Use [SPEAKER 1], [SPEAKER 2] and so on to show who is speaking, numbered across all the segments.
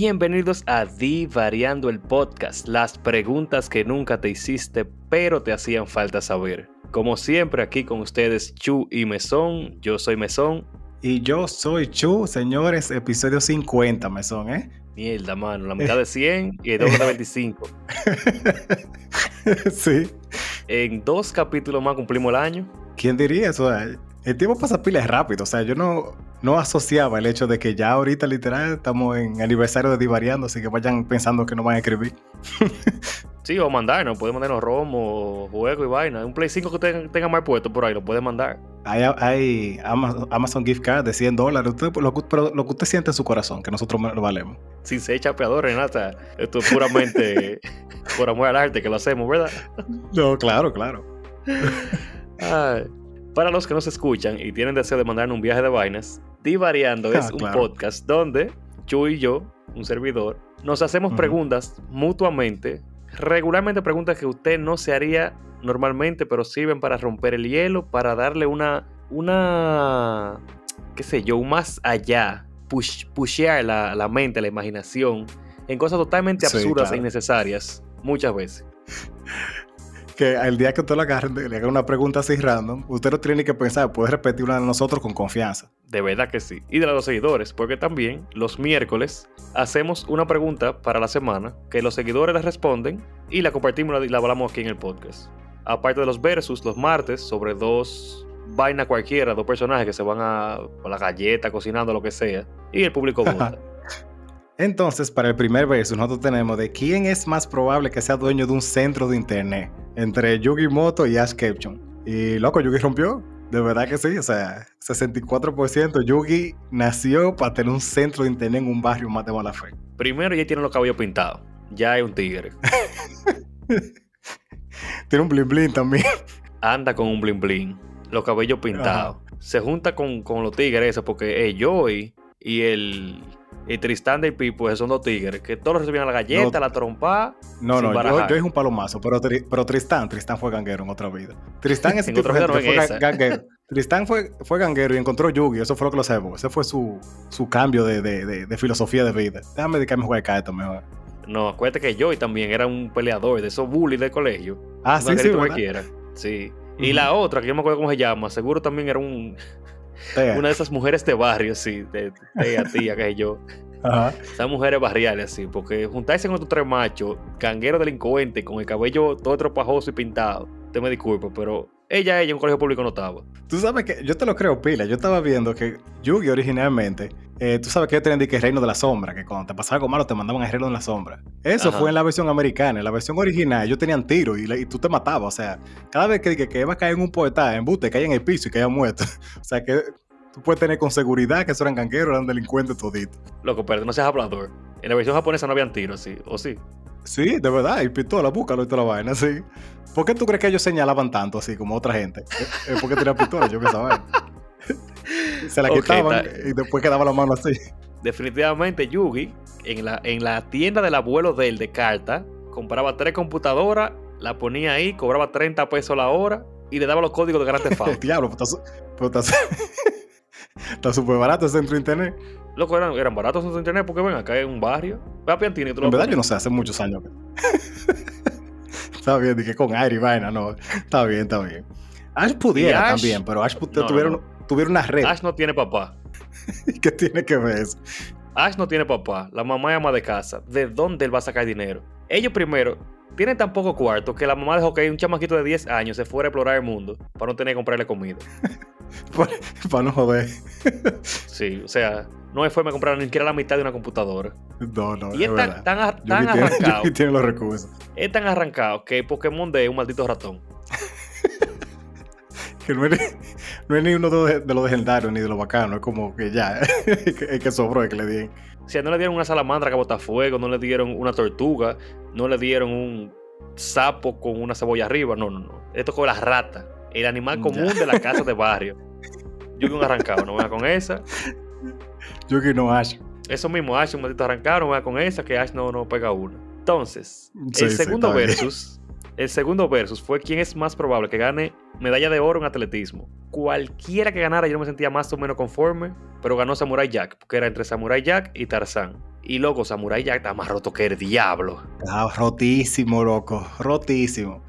[SPEAKER 1] Bienvenidos a Divariando el Podcast, las preguntas que nunca te hiciste, pero te hacían falta saber. Como siempre, aquí con ustedes Chu y Mesón. Yo soy Mesón.
[SPEAKER 2] Y yo soy Chu, señores, episodio 50, Mesón, ¿eh?
[SPEAKER 1] Mierda, mano, la mitad de 100 y el doble de 25.
[SPEAKER 2] sí.
[SPEAKER 1] En dos capítulos más cumplimos el año.
[SPEAKER 2] ¿Quién diría eso? El tiempo pasa pilas rápido, o sea, yo no, no asociaba el hecho de que ya ahorita literal estamos en aniversario de Divariando, así que vayan pensando que no van a escribir.
[SPEAKER 1] sí, o mandarnos, pueden mandarnos romo, juego y vaina. Un Play 5 que tenga, más puesto por ahí, lo pueden mandar.
[SPEAKER 2] Hay, hay Amazon, gift card de 100 dólares, lo, pero lo que usted siente en su corazón, que nosotros lo valemos.
[SPEAKER 1] Sin ser chapeador, Renata, esto es puramente por amor al arte que lo hacemos, ¿verdad?
[SPEAKER 2] no, claro, claro.
[SPEAKER 1] Para los que nos escuchan y tienen deseo de mandarnos un viaje de vainas, Divariando es ah, un podcast donde yo y yo, un servidor, nos hacemos preguntas mutuamente, regularmente preguntas que usted no se haría normalmente, pero sirven para romper el hielo, para darle una, una, qué sé yo, más allá, push, pushear la, la mente, la imaginación en cosas totalmente absurdas e innecesarias, muchas veces
[SPEAKER 2] que el día que usted le agarre, le haga una pregunta así random, usted no tiene ni que pensar, puede repetir una de nosotros con confianza.
[SPEAKER 1] De verdad que sí. Y de los seguidores, porque también los miércoles hacemos una pregunta para la semana que los seguidores le responden y la compartimos y la hablamos aquí en el podcast. Aparte de los versus, los martes, sobre dos vainas cualquiera, dos personajes que se van a, la galleta, cocinando, lo que sea, y el público vota.
[SPEAKER 2] Entonces, para el primer verso, nosotros tenemos de quién es más probable que sea dueño de un centro de internet entre Yugi Moto y Ash Ketchum. Y loco, Yugi rompió. De verdad que sí, o sea, 64% Yugi nació para tener un centro de internet en un barrio más de mala fe.
[SPEAKER 1] Primero ya tiene los cabellos pintados. Ya es un tigre.
[SPEAKER 2] tiene un bling bling también.
[SPEAKER 1] Anda con un bling bling. Los cabellos pintados. Se junta con, con los tigres eso porque es Joey y el y Tristán de Pipo, pues, son dos tigres, que todos recibían la galleta, la trompa.
[SPEAKER 2] No, no, yo, yo, es un palomazo, pero, pero Tristán, Tristán fue ganguero en otra vida. Tristán es tipo de fue ganguero. Tristán fue, fue ganguero y encontró Yugi, eso fue lo que lo sabemos. Ese fue su, su cambio de, de, de, filosofía de vida. Déjame dedicarme a jugar cartas mejor.
[SPEAKER 1] No, acuérdate que Joey también era un peleador de esos bullies del colegio.
[SPEAKER 2] Ah, sí, sí.
[SPEAKER 1] Cualquiera. Sí. Y la otra, que yo me acuerdo cómo se llama, seguro también era un. Una de esas mujeres de barrio, sí, de, de tía, que yo. Ajá. Esas mujeres barriales, así, porque juntarse con estos tres machos, cangueros delincuentes, con el cabello todo tropajoso y pintado, te me disculpo, pero ella, ella en un colegio público no estaba.
[SPEAKER 2] Tú sabes que yo te lo creo, pila. Yo estaba viendo que Yugi originalmente, eh, tú sabes que ellos tenían que Reino de la Sombra, que cuando te pasaba algo malo te mandaban a Reino de la Sombra. Eso fue en la versión americana. En la versión original, ellos tenían tiro y, tú te matabas. O sea, cada vez que, que, que iba a caer en un poeta, en bute, caía en el piso y caía muerto. o sea, que tú puedes tener con seguridad que esos eran gangueros, eran delincuentes toditos.
[SPEAKER 1] Loco, pero no seas hablador. En la versión japonesa no habían tiros, ¿sí? ¿O sí?
[SPEAKER 2] Sí, de verdad, y pistola, búscalo y toda la vaina, sí. ¿Por qué tú crees que ellos señalaban tanto así como otra gente? Es porque tenía pistola, yo pensaba. Se la quitaban y después quedaba la mano así.
[SPEAKER 1] Definitivamente Yugi, en la, en la tienda del abuelo de él de carta, compraba tres computadoras, la ponía ahí, cobraba 30 pesos la hora y le daba los códigos de Grand Theft
[SPEAKER 2] Diablo, pues estás, Está súper barato el centro de internet.
[SPEAKER 1] Loco, eran, eran baratos de internet porque ven acá en un barrio.
[SPEAKER 2] En verdad, yo no sé, hace muchos años. está bien, dije con aire y vaina, no. Está bien, está bien. Ash pudiera también, pero Ash tuvieron, tuvieron una red.
[SPEAKER 1] Ash no tiene papá.
[SPEAKER 2] ¿Qué tiene que ver eso?
[SPEAKER 1] Ash no tiene papá, la mamá es ama de casa. ¿De dónde él va a sacar dinero? Ellos primero tienen tan poco cuarto que la mamá dejó que un chamaquito de 10 años se fuera a explorar el mundo para no tener que comprarle comida.
[SPEAKER 2] para, no joder.
[SPEAKER 1] sí, o sea, no me fue a comprar ni siquiera la mitad de una computadora.
[SPEAKER 2] No, no.
[SPEAKER 1] Y es, tan, tan, arrancado.
[SPEAKER 2] Tiene, los recursos.
[SPEAKER 1] Es tan arrancado que Pokémon de un maldito ratón.
[SPEAKER 2] Que no es, ni uno de, los legendarios ni de los bacanos. Es como que ya, es que sobró es que le dieron.
[SPEAKER 1] O sea, no le dieron una salamandra que bota fuego, no le dieron una tortuga, no le dieron un sapo con una cebolla arriba. No, no, no. Esto con la rata el animal común de la casa de barrio. Yugi un arrancado, no va con esa.
[SPEAKER 2] Yugi no Ash.
[SPEAKER 1] Eso mismo, Ash un maldito arrancado, no va con esa, que Ash no, no pega uno. Entonces, el segundo versus El segundo versus fue quién es más probable que gane medalla de oro en atletismo. Cualquiera que ganara yo no me sentía más o menos conforme, pero ganó Samurai Jack, porque era entre Samurai Jack y Tarzán. Y loco, Samurai Jack está más roto que el diablo.
[SPEAKER 2] Está rotísimo, loco, rotísimo.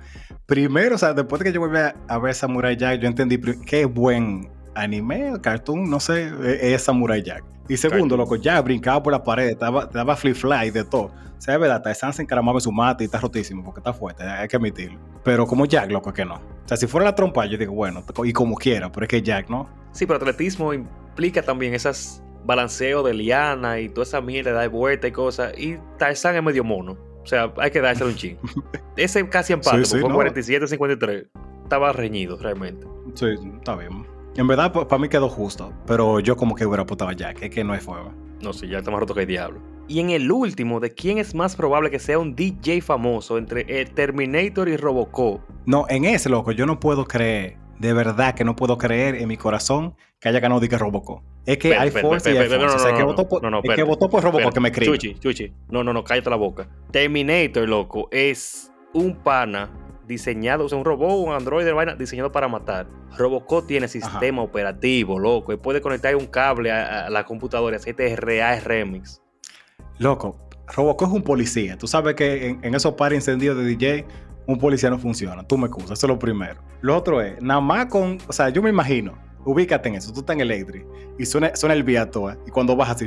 [SPEAKER 2] Primero, o sea, después de que yo volví a ver Samurai Jack, yo entendí qué buen anime, cartoon, no sé, e, es Samurai Jack. Y segundo, loco, ya brincaba por la pared, daba, daba flip fly de todo. O sea, es verdad, Tarzan se encaramaba en su mate y está rotísimo porque está fuerte, hay que admitirlo. Pero como Jack, loco, que no. O sea, si fuera la trompa, yo digo, bueno, y como quiera, pero es que Jack, ¿no?
[SPEAKER 1] Sí, pero atletismo implica también esas balanceo de liana y toda esa mierda de vuelta y cosas. Y Tarzan es medio mono. O sea, hay que dárselo un ching. Ese casi empate, sí, fue 47-53. Estaba reñido, realmente.
[SPEAKER 2] Sí, está bien. En verdad, para mí quedó justo. Pero yo como que hubiera apostado a Jack. Es que no es fuego.
[SPEAKER 1] No, sí, ya está más roto que el diablo. Y en el último, ¿de quién es más probable que sea un DJ famoso entre el Terminator y Robocop?
[SPEAKER 2] No, en ese, loco, yo no puedo creer, de verdad que no puedo creer en mi corazón que haya ganado DJ Robocop. Es que hay fuerza y hay fuerza. o sea, que votó por, es que votó por Robocop que me cree.
[SPEAKER 1] Chuchi, chuchi. No, no, no, cállate la boca. Terminator, loco, es un pana diseñado, o sea, un robot, un androide, vaina, diseñado para matar. Robocop tiene sistema operativo, loco, y puede conectar un cable a, la computadora y hacerte RA Remix.
[SPEAKER 2] Loco, Robocop es un policía. Tú sabes que en, esos pares encendidos de DJ, un policía no funciona. Tú me excusas, eso es lo primero. Lo otro es, nada más con, o sea, yo me imagino, ubícate en eso, tú estás en Electric y suena, suena el Viatoa y cuando vas así,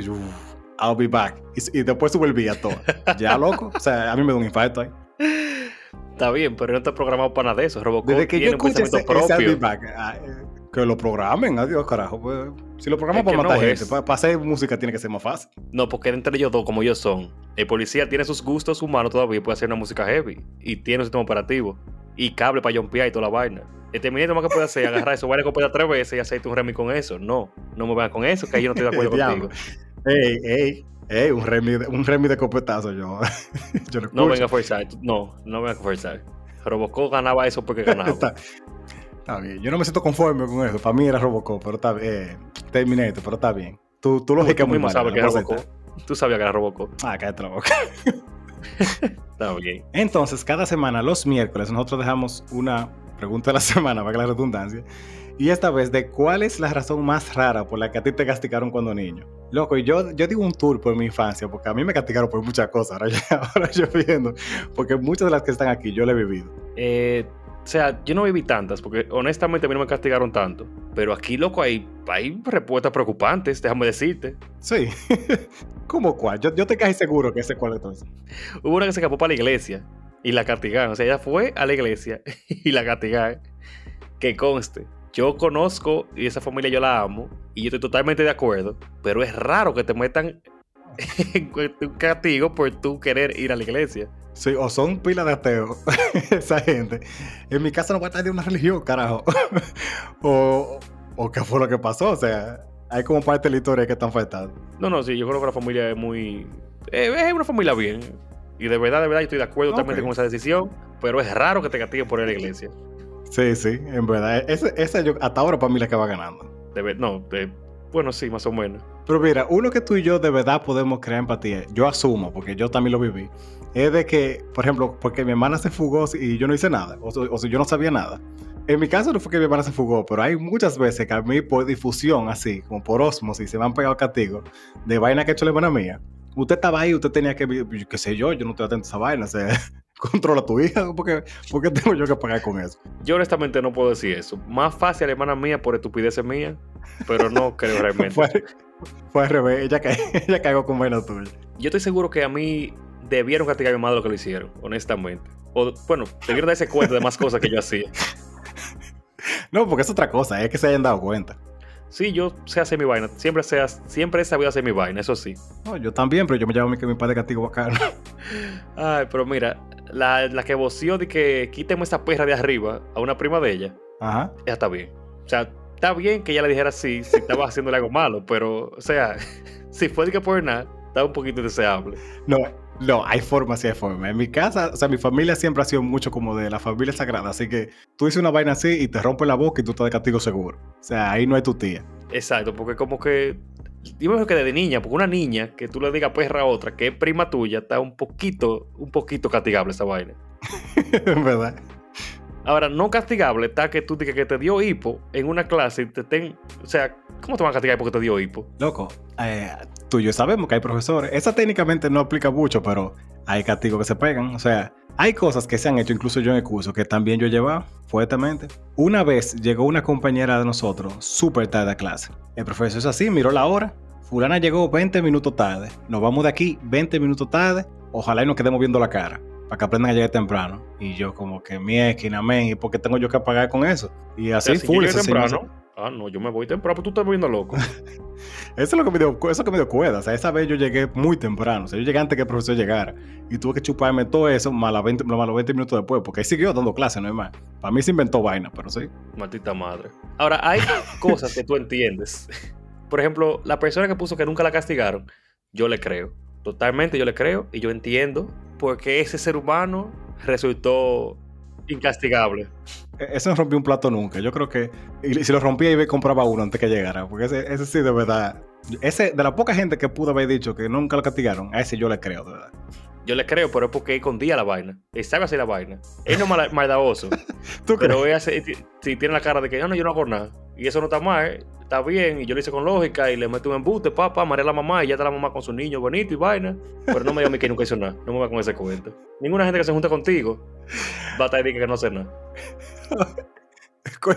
[SPEAKER 2] I'll be back. Y, después sube el Viatoa. ya, loco. O sea, a mí me da un infarto ahí.
[SPEAKER 1] Está bien, pero no está programado para nada de eso. Robocop Desde que tiene yo un pensamiento ese, propio. Ese
[SPEAKER 2] ah, que lo programen, adiós, carajo. Pues, si lo programan para matar gente, para, hacer música tiene que ser más fácil.
[SPEAKER 1] No, porque entre ellos dos, como ellos son, el policía tiene sus gustos humanos todavía y puede hacer una música heavy. Y tiene un sistema operativo. Y cable para jumpear y toda la vaina. El terminito más que puede hacer es agarrar eso, varias copias tres veces y hacerte un remix con eso. No, no me vean con eso, que ahí yo no estoy de acuerdo contigo.
[SPEAKER 2] Ey, ey, un remix, un remix de copetazo yo.
[SPEAKER 1] yo no, no venga a forzar, no, no venga a forzar. Robocop ganaba eso porque ganaba.
[SPEAKER 2] Está bien, yo no me siento conforme con eso. Para mí era Robocop, pero está bien. Eh, Terminator, pero está bien. Tú, tú lógica muy
[SPEAKER 1] mismo sabes que era Robocop. Tú sabías que era Robocop.
[SPEAKER 2] Ah, cállate la boca.
[SPEAKER 1] está bien.
[SPEAKER 2] Entonces, cada semana, los miércoles, nosotros dejamos una pregunta de la semana, para que la redundancia. Y esta vez, de cuál es la razón más rara por la que a ti te castigaron cuando niño. Loco, y yo, yo digo un tour por mi infancia, porque a mí me castigaron por muchas cosas. Ahora, ahora yo viendo, porque muchas de las que están aquí yo le he vivido.
[SPEAKER 1] Eh, o sea, yo no viví tantas, porque honestamente a mí no me castigaron tanto. Pero aquí, loco, hay, hay respuestas preocupantes, déjame decirte.
[SPEAKER 2] Sí. ¿Cómo cuál? Yo, yo te caí seguro que ese cuál entonces.
[SPEAKER 1] Hubo una que se escapó para la iglesia y la castigaron. O sea, ella fue a la iglesia y la castigaron. Que conste, yo conozco y esa familia yo la amo y yo estoy totalmente de acuerdo, pero es raro que te metan en un castigo por tú querer ir a la iglesia.
[SPEAKER 2] Sí, o son pilas de ateos, esa gente. En mi casa no va a estar de una religión, carajo. o, o qué fue lo que pasó, o sea, hay como parte de la historia que están faltando.
[SPEAKER 1] No, no, sí, yo creo que la familia es muy... Eh, es una familia bien. Y de verdad, de verdad, yo estoy de acuerdo totalmente con esa decisión, pero es raro que te castiguen por ir a la iglesia.
[SPEAKER 2] Sí, sí, en verdad. Esa, yo, hasta ahora para mí la que va ganando.
[SPEAKER 1] De, no, de, bueno, sí, más o menos.
[SPEAKER 2] Pero mira, uno que tú y yo de verdad podemos crear empatía, yo asumo, porque yo también lo viví, es de que, por ejemplo, porque mi hermana se fugó y yo no hice nada, o, si yo no sabía nada. En mi caso no fue que mi hermana se fugó, pero hay muchas veces que a mí por difusión, así, como por osmosis, se me han pegado castigos de vaina que ha hecho la hermana mía. Usted estaba ahí, usted tenía que, qué sé yo, yo no estoy atento a esa vaina, o sea, controla a tu hija, porque ¿por qué tengo yo que pagar con eso?
[SPEAKER 1] Yo honestamente no puedo decir eso. Más fácil, hermana mía, por estupideces mía, pero no creo realmente.
[SPEAKER 2] fue, al revés, ella, ella cagó con vaina tuya.
[SPEAKER 1] Yo estoy seguro que a mí debieron castigar a mi madre lo que lo hicieron, honestamente. O, bueno, debieron darse cuenta de más cosas que yo hacía.
[SPEAKER 2] No, porque es otra cosa, es que se hayan dado cuenta.
[SPEAKER 1] Sí, yo sé hacer mi vaina. Siempre, sea, siempre he sabido hacer mi vaina, eso sí.
[SPEAKER 2] No, yo también, pero yo me llamo que mi padre castigo bacano.
[SPEAKER 1] Ay, pero mira, la, la que voció de que quíteme esa perra de arriba a una prima de ella,
[SPEAKER 2] Ajá.
[SPEAKER 1] ya está bien. O sea, está bien que ella le dijera así si estaba haciéndole algo malo, pero, o sea, si fue de que por nada, está un poquito deseable.
[SPEAKER 2] No, no, hay formas y hay formas. En mi casa, o sea, mi familia siempre ha sido mucho como de la familia sagrada. Así que tú dices una vaina así y te rompe la boca y tú estás de castigo seguro. O sea, ahí no hay tu tía.
[SPEAKER 1] Exacto, porque como que. Dime que desde niña, porque una niña que tú le digas perra a otra, que es prima tuya, está un poquito, un poquito castigable esa vaina.
[SPEAKER 2] en verdad.
[SPEAKER 1] Ahora, no castigable está que tú digas que te dio hipo en una clase y te ten. O sea, ¿cómo te van a castigar porque te dio hipo?
[SPEAKER 2] Loco, eh, tú y yo sabemos que hay profesores. Esa técnicamente no aplica mucho, pero hay castigos que se pegan. O sea, hay cosas que se han hecho, incluso yo en el curso, que también yo he llevado fuertemente. Una vez llegó una compañera de nosotros súper tarde a clase. El profesor es así, miró la hora. Fulana llegó 20 minutos tarde. Nos vamos de aquí 20 minutos tarde. Ojalá y nos quedemos viendo la cara para que aprendan a llegar temprano. Y yo como que mi esquina, amén, ¿y por qué tengo yo que pagar con eso? Y así full.
[SPEAKER 1] temprano. Ah, no, yo me voy temprano, pero tú estás viendo loco.
[SPEAKER 2] eso es lo que me dio, eso que me dio cuerda. O sea, esa vez yo llegué muy temprano. O sea, yo llegué antes que el profesor llegara. Y tuve que chuparme todo eso más, 20, más los 20 minutos después. Porque ahí siguió dando clase, no es más. Para mí se inventó vaina, pero sí.
[SPEAKER 1] Maldita madre. Ahora, hay cosas que tú entiendes. Por ejemplo, la persona que puso que nunca la castigaron, yo le creo. Totalmente yo le creo y yo entiendo porque ese ser humano resultó incastigable.
[SPEAKER 2] E-, ese no rompió un plato nunca. Yo creo que si lo rompía y compraba uno antes que llegara. Porque ese, ese sí, de verdad. Ese, de la poca gente que pudo haber dicho que nunca lo castigaron, a ese yo le creo, de verdad.
[SPEAKER 1] Yo le creo, pero es porque escondía la vaina. Él sabe hacer la vaina. Él no es maldadoso. pero él si tiene la cara de que no, ah, no, yo no hago nada. Y eso no está mal está bien, y yo lo hice con lógica, y le meto un embute, papá, maré a la mamá, y ya está la mamá con su niño bonito y vaina. Pero no me diga a mí que nunca hizo nada, no me va con ese cuento. Ninguna gente que se junta contigo va a estar que no hace nada.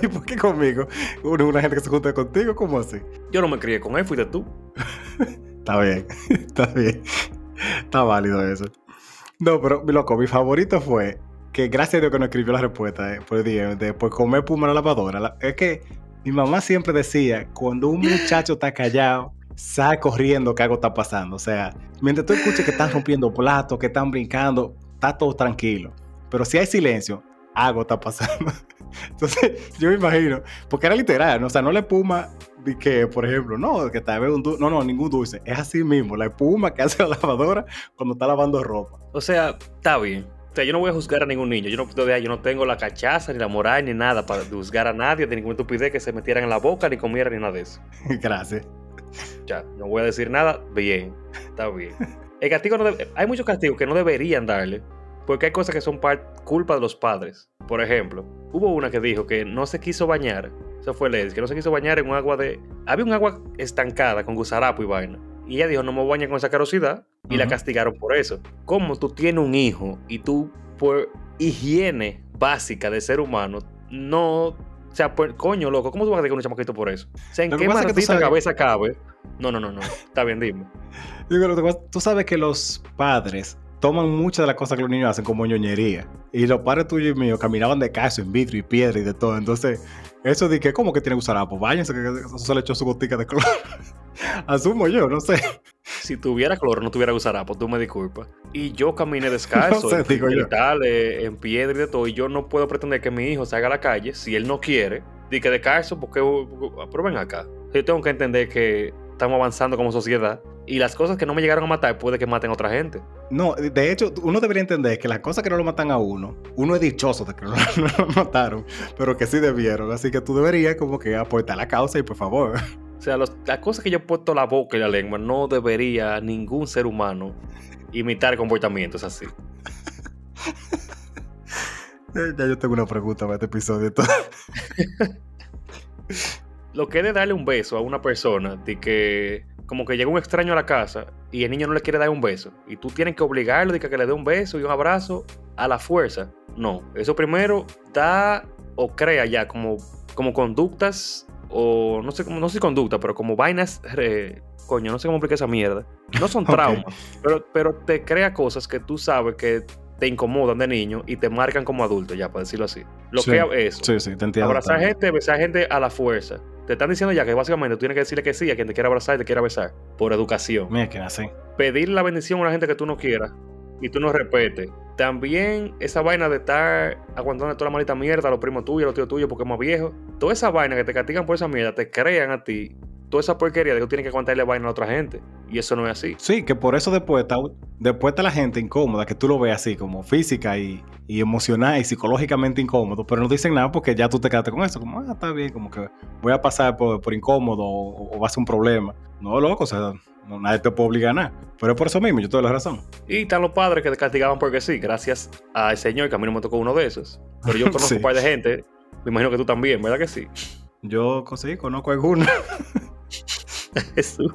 [SPEAKER 2] ¿Y por qué conmigo? Una, gente que se junta contigo, ¿cómo así?
[SPEAKER 1] Yo no me crié con él, fuiste tú.
[SPEAKER 2] está bien, está bien. Está válido eso. No, pero, mi loco, mi favorito fue que gracias a Dios que no escribió la respuesta eh, por, de, por comer puma en la lavadora. es que mi mamá siempre decía, cuando un muchacho está callado, sale corriendo que algo está pasando. O sea, mientras tú escuches que están rompiendo platos, que están brincando, está todo tranquilo. Pero si hay silencio, algo está pasando. Entonces, yo me imagino, porque era literal, ¿no? o sea, no la espuma de que, por ejemplo, no, que tal vez un dulce, no, no, ningún dulce, es así mismo, la espuma que hace la lavadora cuando está lavando ropa.
[SPEAKER 1] O sea, está bien, sea, yo no voy a juzgar a ningún niño. Yo no, yo no tengo la cachaza, ni la moral, ni nada para juzgar a nadie de ninguna estupidez que se metieran en la boca, ni comieran, ni nada de eso.
[SPEAKER 2] Gracias.
[SPEAKER 1] Ya, no voy a decir nada. Bien, está bien. El castigo no hay muchos castigos que no deberían darle, porque hay cosas que son culpa de los padres. Por ejemplo, hubo una que dijo que no se quiso bañar. Eso fue Lady, que no se quiso bañar en un agua de. Había un agua estancada con gusarapo y vaina. Y ella dijo, no me bañe con esa carosidad. Y la castigaron por eso. Como tú tienes un hijo y tú, por higiene básica de ser humano, no. O sea, pues, coño, loco, ¿cómo tú vas a castigar un chamaquito por eso? O sea, ¿en qué maldita cabeza cabe? No, no, no, no. Está bien, dime.
[SPEAKER 2] tú sabes que los padres toman muchas de las cosas que los niños hacen como ñoñería. Y los padres tuyos y míos caminaban de caso en vidrio y piedra y de todo. Entonces, eso de que, ¿cómo que tiene que usar agua? Váyanse, que eso se le echó su gotica de cloro. Asumo yo, no sé.
[SPEAKER 1] Si tuviera cloro, no tuviera que usar agua, tú me disculpas. Y yo caminé descalzo, en, en piedra y de todo. Y yo no puedo pretender que mi hijo salga a la calle si él no quiere. Y que descalzo, porque. Pero ven acá. Yo tengo que entender que estamos avanzando como sociedad y las cosas que no me llegaron a matar puede que maten a otra gente.
[SPEAKER 2] No, de hecho, uno debería entender que las cosas que no lo matan a uno, uno es dichoso de que no, lo mataron, pero que sí debieron. Así que tú deberías como que aportar la causa y por favor.
[SPEAKER 1] O sea, las cosas que yo he puesto la boca y la lengua, no debería ningún ser humano imitar comportamientos así.
[SPEAKER 2] ya yo tengo una pregunta para este episodio.
[SPEAKER 1] Lo que es de darle un beso a una persona de que como que llega un extraño a la casa y el niño no le quiere dar un beso y tú tienes que obligarlo de que, le dé un beso y un abrazo a la fuerza. No, eso primero da o crea ya como, como conductas o no sé cómo, no sé conducta, pero como vainas, coño, no sé cómo explicar esa mierda. No son traumas, pero, pero te crea cosas que tú sabes que te incomodan de niño y te marcan como adulto, ya, para decirlo así. Lo que es
[SPEAKER 2] Sí, sí, te entiendo.
[SPEAKER 1] Abrazar gente, besar gente a la fuerza. Te están diciendo ya que básicamente tú tienes que decirle que sí a quien te quiera abrazar y te quiera besar. Por educación.
[SPEAKER 2] Mira que así.
[SPEAKER 1] Pedir la bendición a una gente que tú no quieras y tú no respetes. También esa vaina de estar aguantando toda la maldita mierda a los primos tuyos, a los tíos tuyos porque es más viejo. Toda esa vaina que te castigan por esa mierda te crean a ti toda esa porquería de que tú tienes que aguantarle vaina a otra gente. Y eso no es así.
[SPEAKER 2] Sí, que por eso después está, después está la gente incómoda, que tú lo ves así, como física y, emocional y psicológicamente incómodo, pero no dicen nada porque ya tú te quedaste con eso, como, ah, está bien, como que voy a pasar por, incómodo o, va a ser un problema. No, loco, o sea, No, nadie te puede obligar a nada. Pero es por eso mismo, yo tengo la razón.
[SPEAKER 1] Y están los padres que te castigaban porque sí, gracias al Señor, que a mí no me tocó uno de esos. Pero yo conozco un par de gente, me imagino que tú también, ¿verdad que sí?
[SPEAKER 2] Yo sí, conozco algunos.
[SPEAKER 1] Jesús.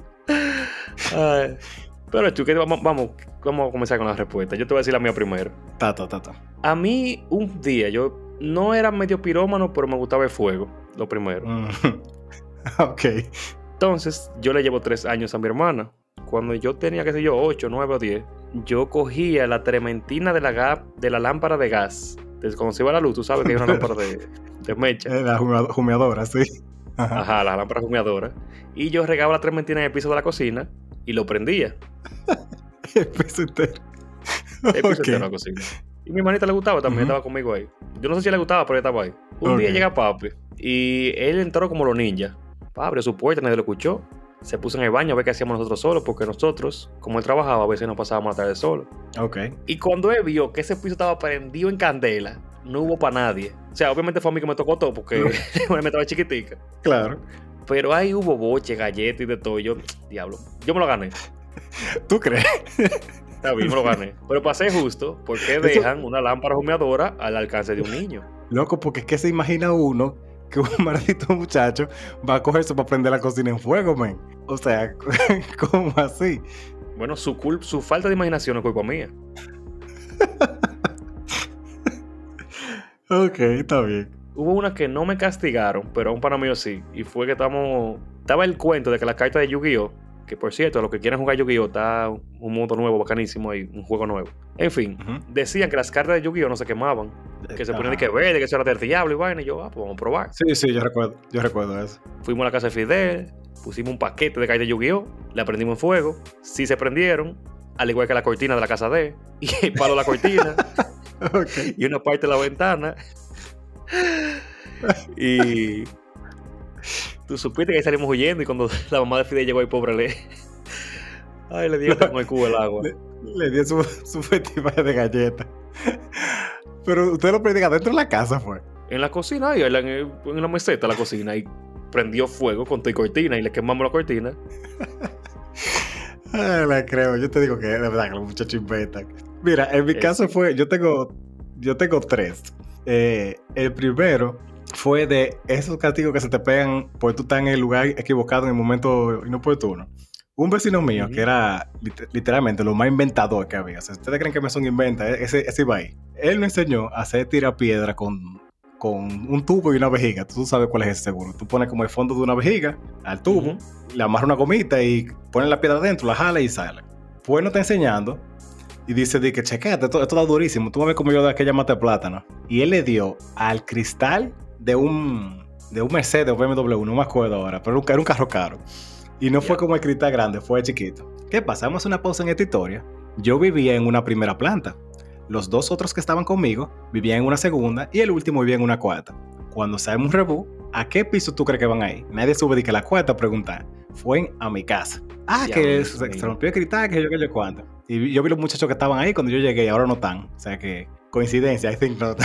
[SPEAKER 1] Pero tú, vamos, vamos, vamos a comenzar con la respuesta. Yo te voy a decir la mía primero.
[SPEAKER 2] Tata, tata.
[SPEAKER 1] A mí, un día, yo no era medio pirómano, pero me gustaba el fuego, lo primero. Mm.
[SPEAKER 2] ok.
[SPEAKER 1] Entonces, yo le llevo tres años a mi hermana. Cuando yo tenía, qué sé yo, ocho, nueve o diez, yo cogía la trementina de la, de la lámpara de gas. Desde cuando se iba la luz, tú sabes que hay una lámpara de, de mecha.
[SPEAKER 2] La humeadora, sí.
[SPEAKER 1] Ajá. la lámpara humeadora. Y yo regaba la trementina en el piso de la cocina y lo prendía.
[SPEAKER 2] el piso entero.
[SPEAKER 1] El piso entero de la cocina. Y mi hermanita le gustaba, también estaba conmigo ahí. Yo no sé si le gustaba, pero ella estaba ahí. Un día llega papi y él entró como los ninjas. Papi abrió su puerta, nadie lo escuchó. Se puso en el baño a ver qué hacíamos nosotros solos, porque nosotros, como él trabajaba, a veces nos pasábamos la tarde solo.
[SPEAKER 2] Ok.
[SPEAKER 1] Y cuando él vio que ese piso estaba prendido en candela, no hubo para nadie. O sea, obviamente fue a mí que me tocó todo, porque me estaba chiquitica.
[SPEAKER 2] Claro.
[SPEAKER 1] Pero ahí hubo boche, galletas y de todo. Y yo, diablo, yo me lo gané.
[SPEAKER 2] ¿Tú crees?
[SPEAKER 1] Está bien, me lo gané. Pero pasé justo porque dejan una lámpara humeadora al alcance de un niño.
[SPEAKER 2] Loco, porque es que se imagina uno que un maldito muchacho va a coger eso para prender la cocina en fuego, men. O sea, ¿cómo así?
[SPEAKER 1] Bueno, su, su falta de imaginación es culpa mía.
[SPEAKER 2] Ok, está bien.
[SPEAKER 1] Hubo una que no me castigaron, pero a un pana mío sí. Y fue que estamos. Estaba el cuento de que las cartas de Yu-Gi-Oh! Que por cierto, los que quieren jugar Yu-Gi-Oh! está un mundo nuevo, bacanísimo y un juego nuevo. En fin, decían que las cartas de Yu-Gi-Oh! no se quemaban. Que se ponían de que verde, que eso era del diablo y vaina. Y yo, ah, pues vamos a probar.
[SPEAKER 2] Sí, sí, yo recuerdo, yo recuerdo eso.
[SPEAKER 1] Fuimos a la casa de Fidel, pusimos un paquete de cartas de Yu-Gi-Oh! Le prendimos en fuego. Sí se prendieron, al igual que la cortina de la casa de, y el palo de la cortina, y una parte de la ventana. y tú supiste que ahí salimos huyendo y cuando la mamá de Fidel llegó ahí, pobre le. Ay, le dio con el cubo el agua.
[SPEAKER 2] Le, dio su, su festival de galletas. Pero usted lo predica dentro de la casa, fue.
[SPEAKER 1] En la cocina, ahí, en, en la meseta la cocina, y prendió fuego con tu cortina y le quemamos la cortina.
[SPEAKER 2] Ay, la creo, yo te digo que de verdad que los muchachos inventan. Mira, en mi caso fue, yo tengo, yo tengo tres. Eh, el primero fue de esos castigos que se te pegan porque tú estás en el lugar equivocado en el momento inoportuno. Un vecino mío, que era literalmente lo más inventador que había. Si ustedes creen que me son inventa, e-, ese, ese iba ahí. Él me enseñó a hacer piedra con, con un tubo y una vejiga. Tú sabes cuál es ese seguro. Tú pones como el fondo de una vejiga al tubo, le amarras una gomita y pones la piedra dentro, la jala y sale. Pues no está enseñando y dice, di que chequete, esto, esto, está durísimo. Tú me ves como yo de aquella mata de plátano. Y él le dio al cristal de un, de un Mercedes o BMW, no me acuerdo ahora, pero era un carro caro. Y no fue como el cristal grande, fue chiquito. ¿Qué pasa? Vamos a una pausa en esta historia. Yo vivía en una primera planta. Los dos otros que estaban conmigo vivían en una segunda y el último vivía en una cuarta. Cuando sale un rebú, ¿a qué piso tú crees que van ahí? Nadie sube de que la cuarta a preguntar. Fue a mi casa. Ah, que se, rompió el cristal, que yo, que yo cuánto. Y yo vi los muchachos que estaban ahí cuando yo llegué y ahora no están. O sea que, coincidencia, I think not.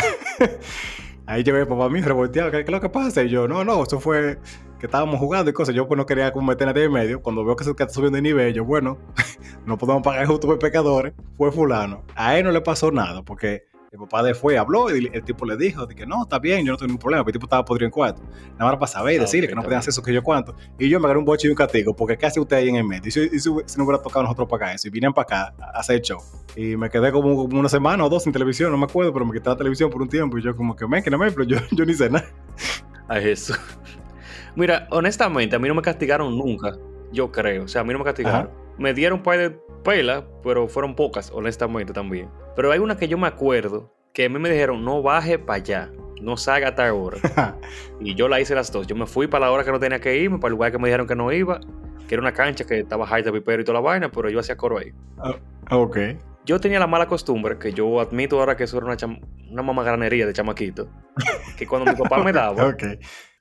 [SPEAKER 2] ahí llegué papá mío revolteado, ¿qué, es lo que pasa? Y yo, no, no, eso fue que estábamos jugando y cosas. Yo pues no quería como meter nadie en medio. Cuando veo que se está subiendo de nivel, yo, bueno, no podemos pagar justo por pecadores. Fue fulano. A él no le pasó nada porque el papá de fue, habló y el tipo le dijo que no, está bien, yo no tengo ningún problema, pero el tipo estaba podrido en cuarto. Nada más para saber y ah, decirle que no podían hacer eso que yo cuánto. Y yo me agarré un boche y un castigo, porque ¿qué hace usted ahí en el medio? Y si, si, no hubiera tocado nosotros para acá eso, y vinieron para acá a hacer show. Y me quedé como, una semana o dos sin televisión, no me acuerdo, pero me quité la televisión por un tiempo y yo como que me, que no me, pero yo, yo ni sé nada.
[SPEAKER 1] A eso. Mira, honestamente, a mí no me castigaron nunca, yo creo. O sea, a mí no me castigaron. Me dieron un par de pelas, pero fueron pocas, honestamente también. Pero hay una que yo me acuerdo que a mí me dijeron, no baje para allá, no salga a tal hora. y yo la hice las dos. Yo me fui para la hora que no tenía que irme, para el lugar que me dijeron que no iba, que era una cancha que estaba high de pipero y toda la vaina, pero yo hacía coro ahí.
[SPEAKER 2] Ah, ok.
[SPEAKER 1] Yo tenía la mala costumbre, que yo admito ahora que eso era una, una mamagranería de chamaquito, que cuando mi papá me daba,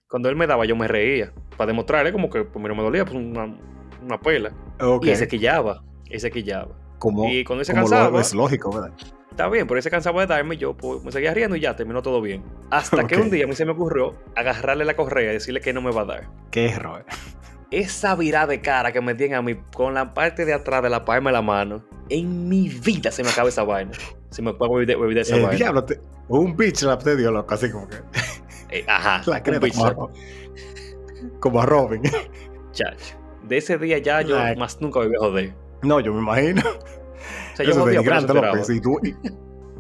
[SPEAKER 1] cuando él me daba, yo me reía, para demostrarle como que pues, no me dolía, pues una, una pela. Y ese quillaba, ese quillaba.
[SPEAKER 2] Como,
[SPEAKER 1] y cuando se cansaba,
[SPEAKER 2] es lógico, ¿verdad?
[SPEAKER 1] Está bien, pero ese cansaba de darme, yo pues, me seguía riendo y ya terminó todo bien. Hasta que un día a mí se me ocurrió agarrarle la correa y decirle que no me va a dar.
[SPEAKER 2] Qué error.
[SPEAKER 1] esa virada de cara que me tienen a mí con la parte de atrás de la palma de la mano, en mi vida se me acaba esa vaina. Se me puede olvidar esa vaina.
[SPEAKER 2] Diablo, un bitch la te dio loco, así como que.
[SPEAKER 1] Eh, ajá.
[SPEAKER 2] La creta, como, como, a Robin.
[SPEAKER 1] Chacho. De ese día ya yo más nunca me voy a joder.
[SPEAKER 2] No, yo me imagino. O sea, yo Eso grande, López, y,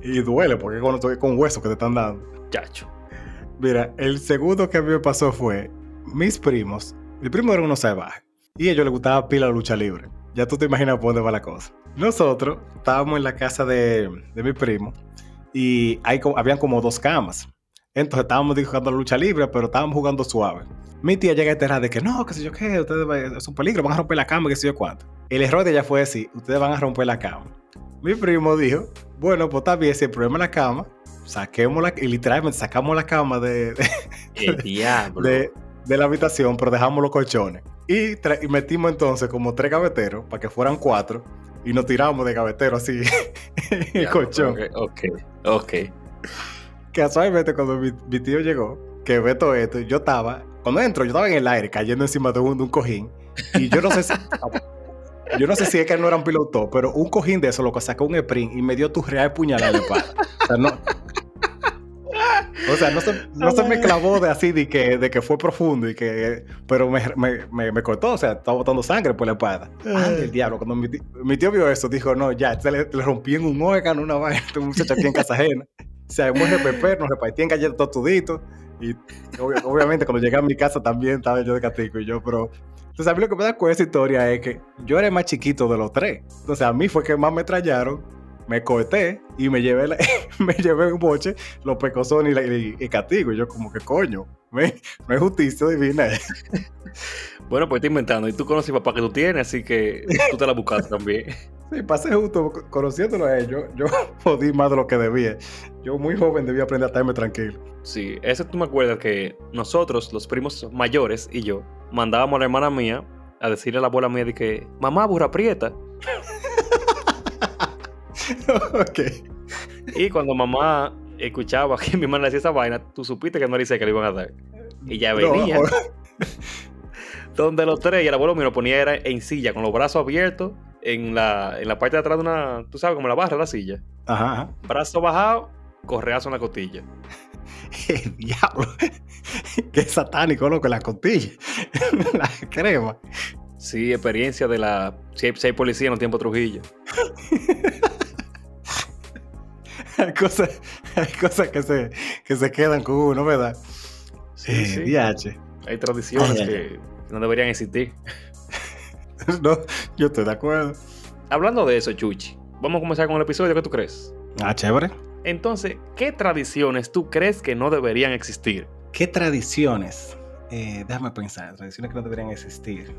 [SPEAKER 2] y, duele porque cuando estoy con huesos que te están dando.
[SPEAKER 1] Chacho.
[SPEAKER 2] Mira, el segundo que a mí me pasó fue mis primos. Mi primo era uno salvaje y a ellos les gustaba pila la lucha libre. Ya tú te imaginas por dónde va la cosa. Nosotros estábamos en la casa de, de mi primo y hay, habían como dos camas. Entonces estábamos jugando la lucha libre, pero estábamos jugando suave. Mi tía llega a enterar de que no, que sé yo qué, ustedes es un peligro, van a romper la cama, que sé yo cuánto. El error de ella fue decir, ustedes van a romper la cama. Mi primo dijo, bueno, pues está bien, si el problema es la cama, saquémosla, y literalmente sacamos la cama de, de, de, la habitación, pero dejamos los colchones. Y, metimos entonces como tres gaveteros para que fueran cuatro y nos tiramos de gavetero así el colchón.
[SPEAKER 1] Ok, ok.
[SPEAKER 2] Casualmente cuando mi, tío llegó, que ve todo esto, yo estaba, cuando entro, yo estaba en el aire cayendo encima de un, de un cojín y yo no sé si... Yo no sé si es que no era un piloto, pero un cojín de eso, lo que sacó un sprint y me dio tu real puñalada de par. O sea, no, o sea, no se, no se me clavó de así, de que, de que fue profundo, y que, pero me, me, me, cortó, o sea, estaba botando sangre por la espada. Ah, del diablo. Cuando mi tío, mi tío, vio eso, dijo, no, ya, se le, le rompí en un órgano una vaina, un muchacho aquí en casa ajena. Muy repepé, nos repartí en galletas totuditos. Y obviamente cuando llegué a mi casa también estaba yo de castigo y yo, pero entonces, a mí lo que me da con esa historia es que yo era el más chiquito de los tres. Entonces, a mí fue que más me trallaron, me corté y me llevé, me llevé un boche, los pecosones y, y, castigo. Y yo, como que coño, no es justicia divina.
[SPEAKER 1] Bueno, pues estoy inventando. Y tú conoces papá que tú tienes, así que tú te la buscaste también.
[SPEAKER 2] Sí, pasé justo conociéndolo a ellos. Yo jodí más de lo que debía. Yo muy joven debía aprender a estarme tranquilo.
[SPEAKER 1] Sí, eso tú me acuerdas que nosotros, los primos mayores y yo, mandábamos a la hermana mía a decirle a la abuela mía de que, mamá, burra prieta.
[SPEAKER 2] ok.
[SPEAKER 1] Y cuando mamá escuchaba que mi hermana decía esa vaina, tú supiste que no le dice que le iban a dar. Y ya venía. Donde los tres y el abuelo mío lo ponía era en silla, con los brazos abiertos, en la, en la parte de atrás de una, tú sabes, como la barra de la silla.
[SPEAKER 2] Ajá.
[SPEAKER 1] Brazo bajado, correazo en la costilla.
[SPEAKER 2] Diablo. Qué satánico, loco, la costilla. la crema.
[SPEAKER 1] Sí, experiencia de la. Si hay, policía en los tiempos Trujillo.
[SPEAKER 2] hay cosas, hay cosas que, se, que se quedan con uno, ¿verdad?
[SPEAKER 1] Sí, eh, sí. Hay tradiciones que no deberían existir.
[SPEAKER 2] no, yo estoy de acuerdo.
[SPEAKER 1] Hablando de eso, Chuchi, vamos a comenzar con el episodio. ¿Qué tú crees?
[SPEAKER 2] Ah, chévere.
[SPEAKER 1] Entonces, ¿qué tradiciones tú crees que no deberían existir?
[SPEAKER 2] ¿Qué tradiciones? Eh, déjame pensar, tradiciones que no deberían existir.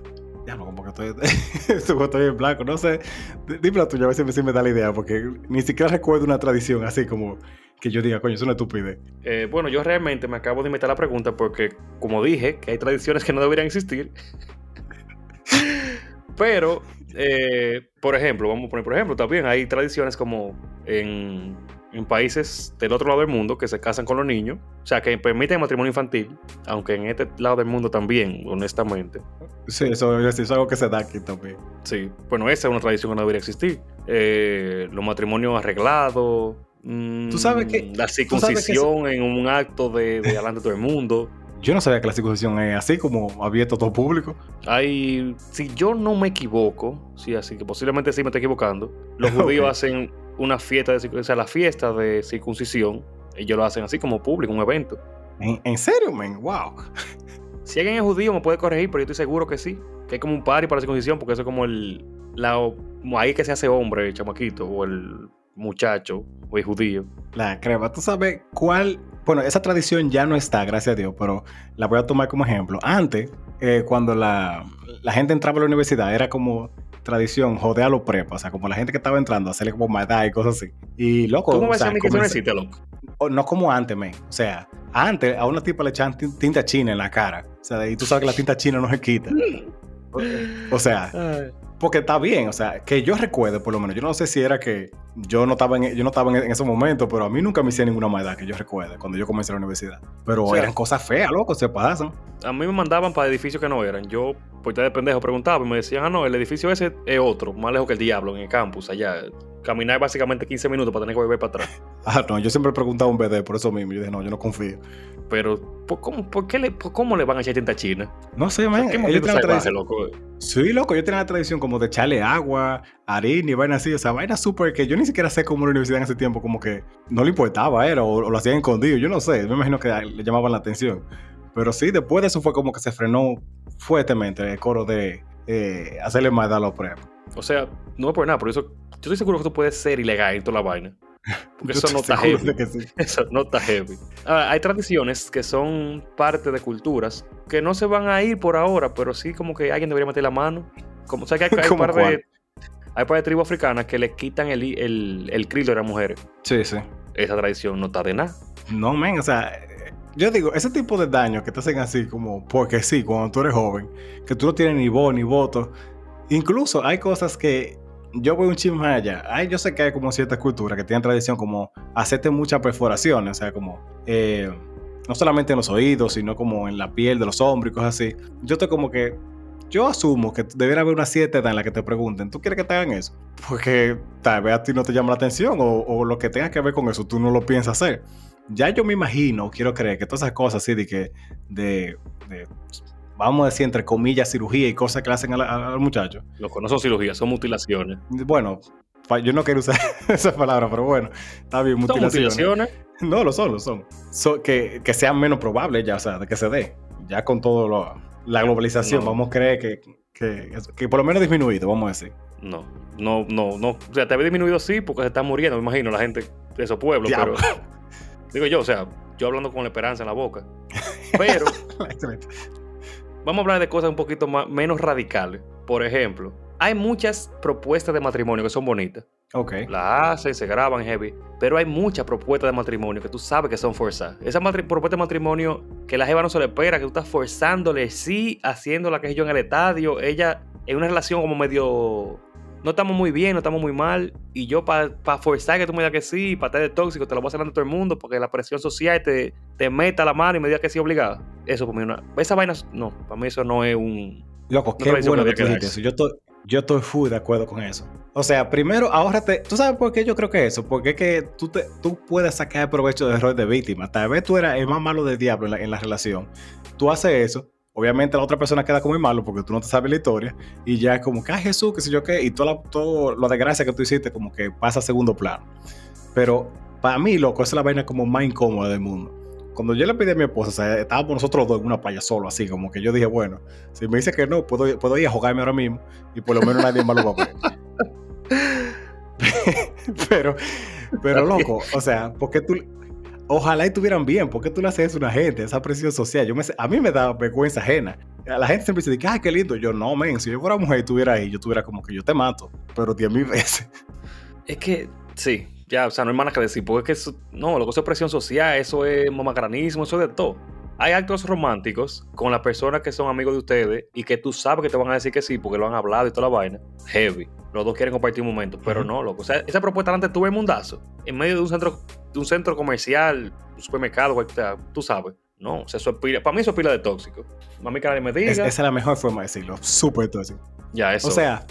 [SPEAKER 2] Ya como que estoy, estoy en blanco, no sé. Dime tú, a ver si me, da la idea, porque ni siquiera recuerdo una tradición así como que yo diga, coño, es una estupidez.
[SPEAKER 1] Eh, bueno, yo realmente me acabo de inventar la pregunta porque, como dije, que hay tradiciones que no deberían existir. Pero, eh, por ejemplo, vamos a poner por ejemplo, también hay tradiciones como en en países del otro lado del mundo que se casan con los niños, o sea, que permiten matrimonio infantil, aunque en este lado del mundo también, honestamente.
[SPEAKER 2] Sí, eso, es algo que se da aquí también.
[SPEAKER 1] Sí, bueno, esa es una tradición que no debería existir. Eh, los matrimonios arreglados.
[SPEAKER 2] Mm, ¿Tú sabes que
[SPEAKER 1] la circuncisión en un acto de, de delante de todo el mundo.
[SPEAKER 2] Yo no sabía que la circuncisión es así como abierto a todo público.
[SPEAKER 1] Hay, si yo no me equivoco, sí, así que posiblemente sí me estoy equivocando, los judíos hacen una fiesta de circuncisión, o sea, la fiesta de circuncisión, ellos lo hacen así como público, un evento.
[SPEAKER 2] ¿En, serio, man? ¡Wow!
[SPEAKER 1] Si alguien es judío me puede corregir, pero yo estoy seguro que sí. Que hay como un party para la circuncisión, porque eso es como el. La, ahí que se hace hombre, el chamaquito, o el muchacho, o el judío.
[SPEAKER 2] La crema. ¿Tú sabes cuál? Bueno, esa tradición ya no está, gracias a Dios, pero la voy a tomar como ejemplo. Antes, eh, cuando la, la gente entraba a la universidad, era como tradición joder a los prepas, o sea, como la gente que estaba entrando, hacerle como maldad y cosas así. Y loco.
[SPEAKER 1] ¿Cómo me a mí que eso no existe, loco?
[SPEAKER 2] No como antes, men. O sea, antes a una tipa le echaban tinta china en la cara. O sea, y tú sabes que la tinta china no se quita. O sea, porque está bien, o sea, que yo recuerdo, por lo menos, yo no sé si era que yo no estaba en, yo no estaba en, ese momento, pero a mí nunca me hicieron ninguna maldad que yo recuerde cuando yo comencé la universidad. Pero eran cosas feas, loco, se pasan.
[SPEAKER 1] A mí me mandaban para edificios que no eran. Yo por de pendejo preguntaba y me decían, ah, no, el edificio ese es otro, más lejos que el diablo, en el campus, allá. Caminar básicamente 15 minutos para tener que volver para atrás.
[SPEAKER 2] ah, no, yo siempre he preguntado a un BD por eso mismo. Yo dije, no, yo no confío.
[SPEAKER 1] Pero, ¿por cómo, por qué le, cómo le van a echar tinta china?
[SPEAKER 2] No sé, man. ¿Qué ellos tienen loco? Sí, loco, yo tenía la tradición como de echarle agua, harina y vaina así. O sea, vaina súper que yo ni siquiera sé cómo la universidad en ese tiempo como que no le importaba, era, o, lo hacían escondido. Yo no sé, me imagino que le llamaban la atención. Pero sí, después de eso fue como que se frenó fuertemente el coro de eh, hacerle más a los pruebas.
[SPEAKER 1] O sea, no por nada, pero eso, yo estoy seguro que tú puedes ser ilegal en toda la vaina. Porque eso no está heavy. Eso no está heavy. hay tradiciones que son parte de culturas que no se van a ir por ahora, pero sí como que alguien debería meter la mano. Como, o sea, que hay, hay un par de. Hay par de tribus africanas que le quitan el, el, el a las mujeres.
[SPEAKER 2] Sí, sí.
[SPEAKER 1] Esa tradición no está de nada.
[SPEAKER 2] No, men, o sea, yo digo, ese tipo de daño que te hacen así, como porque sí, cuando tú eres joven, que tú no tienes ni voz ni voto. Incluso hay cosas que yo voy un chisme yo sé que hay como cierta cultura que tienen tradición como hacerte muchas perforaciones, o sea, como eh, no solamente en los oídos, sino como en la piel de los hombros y cosas así. Yo estoy como que yo asumo que debería haber una cierta edad en la que te pregunten, ¿tú quieres que te hagan eso? Porque tal vez a ti no te llama la atención o, o lo que tenga que ver con eso tú no lo piensas hacer ya yo me imagino, quiero creer que todas esas cosas así de que, de, vamos a decir, entre comillas, cirugía y cosas que le hacen al muchacho.
[SPEAKER 1] Lo que no son cirugías, son mutilaciones.
[SPEAKER 2] Bueno, yo no quiero usar esa palabra, pero bueno, está bien, mutilaciones. ¿Son mutilaciones? No, lo son, lo son. que, que sean menos probables ya, o sea, de que se dé. Ya con todo la globalización, vamos a creer que, que, que, por lo menos disminuido, vamos a decir.
[SPEAKER 1] No, no, no, no. O sea, te había disminuido sí porque se está muriendo, me imagino, la gente de esos pueblos, pero... Digo yo, o sea, yo hablando con la esperanza en la boca. Pero vamos a hablar de cosas un poquito más, menos radicales. Por ejemplo, hay muchas propuestas de matrimonio que son bonitas.
[SPEAKER 2] Ok.
[SPEAKER 1] Las hacen, se graban heavy. Pero hay muchas propuestas de matrimonio que tú sabes que son forzadas. Esa propuesta de matrimonio que la jeva no se le espera, que tú estás forzándole, sí, haciéndola que es yo en el estadio. Ella en una relación como medio no estamos muy bien, no estamos muy mal, y yo para forzar que tú me digas que sí, para estar de tóxico, te lo voy a hacer a todo el mundo, porque la presión social te, te meta la mano y me diga que sí obligada. Eso para mí, una, esa vaina, no, para mí eso no es un...
[SPEAKER 2] Loco, qué bueno que tú dijiste eso. Yo estoy, yo estoy full de acuerdo con eso. O sea, primero, ahórrate. ¿Tú sabes por qué yo creo que eso? Porque es que tú, te, tú puedes sacar provecho del rol de víctima. Tal vez tú eras el más malo del diablo en la, en la relación. Tú haces eso obviamente la otra persona queda como muy malo porque tú no te sabes la historia y ya es como que, ah, Jesús, qué sé yo qué, y todo, todo lo de gracia que tú hiciste como que pasa a segundo plano. Pero para mí, loco, esa es la vaina como más incómoda del mundo. Cuando yo le pedí a mi esposa, o sea, estábamos nosotros dos en una playa solo, así como que yo dije, bueno, si me dice que no, puedo, puedo ir a jugarme ahora mismo y por lo menos nadie más lo va a ver. pero, pero loco, o sea, porque tú, Ojalá estuvieran bien, porque tú le haces a una gente, esa presión social. Yo me, a mí me da vergüenza ajena. La gente siempre dice, ay, qué lindo. Yo, no, men, si yo fuera mujer y estuviera ahí, yo estuviera como que yo te mato, pero diez mil veces.
[SPEAKER 1] Es que, sí, ya, o sea, no hay más que decir, porque es que eso, no, lo que es presión social, eso es mamagranismo, eso es de todo. Hay actos románticos con las personas que son amigos de ustedes y que tú sabes que te van a decir que sí porque lo han hablado y toda la vaina. Heavy. Los dos quieren compartir un momento, pero no, loco. O sea, esa propuesta antes tuve mundazo. En medio de un centro, de un centro comercial, un supermercado, tú sabes. No, o sea, eso pila, para mí eso es pila de tóxico. Mami que nadie me diga.
[SPEAKER 2] esa es la mejor forma de decirlo. Súper tóxico.
[SPEAKER 1] Ya, eso.
[SPEAKER 2] O sea,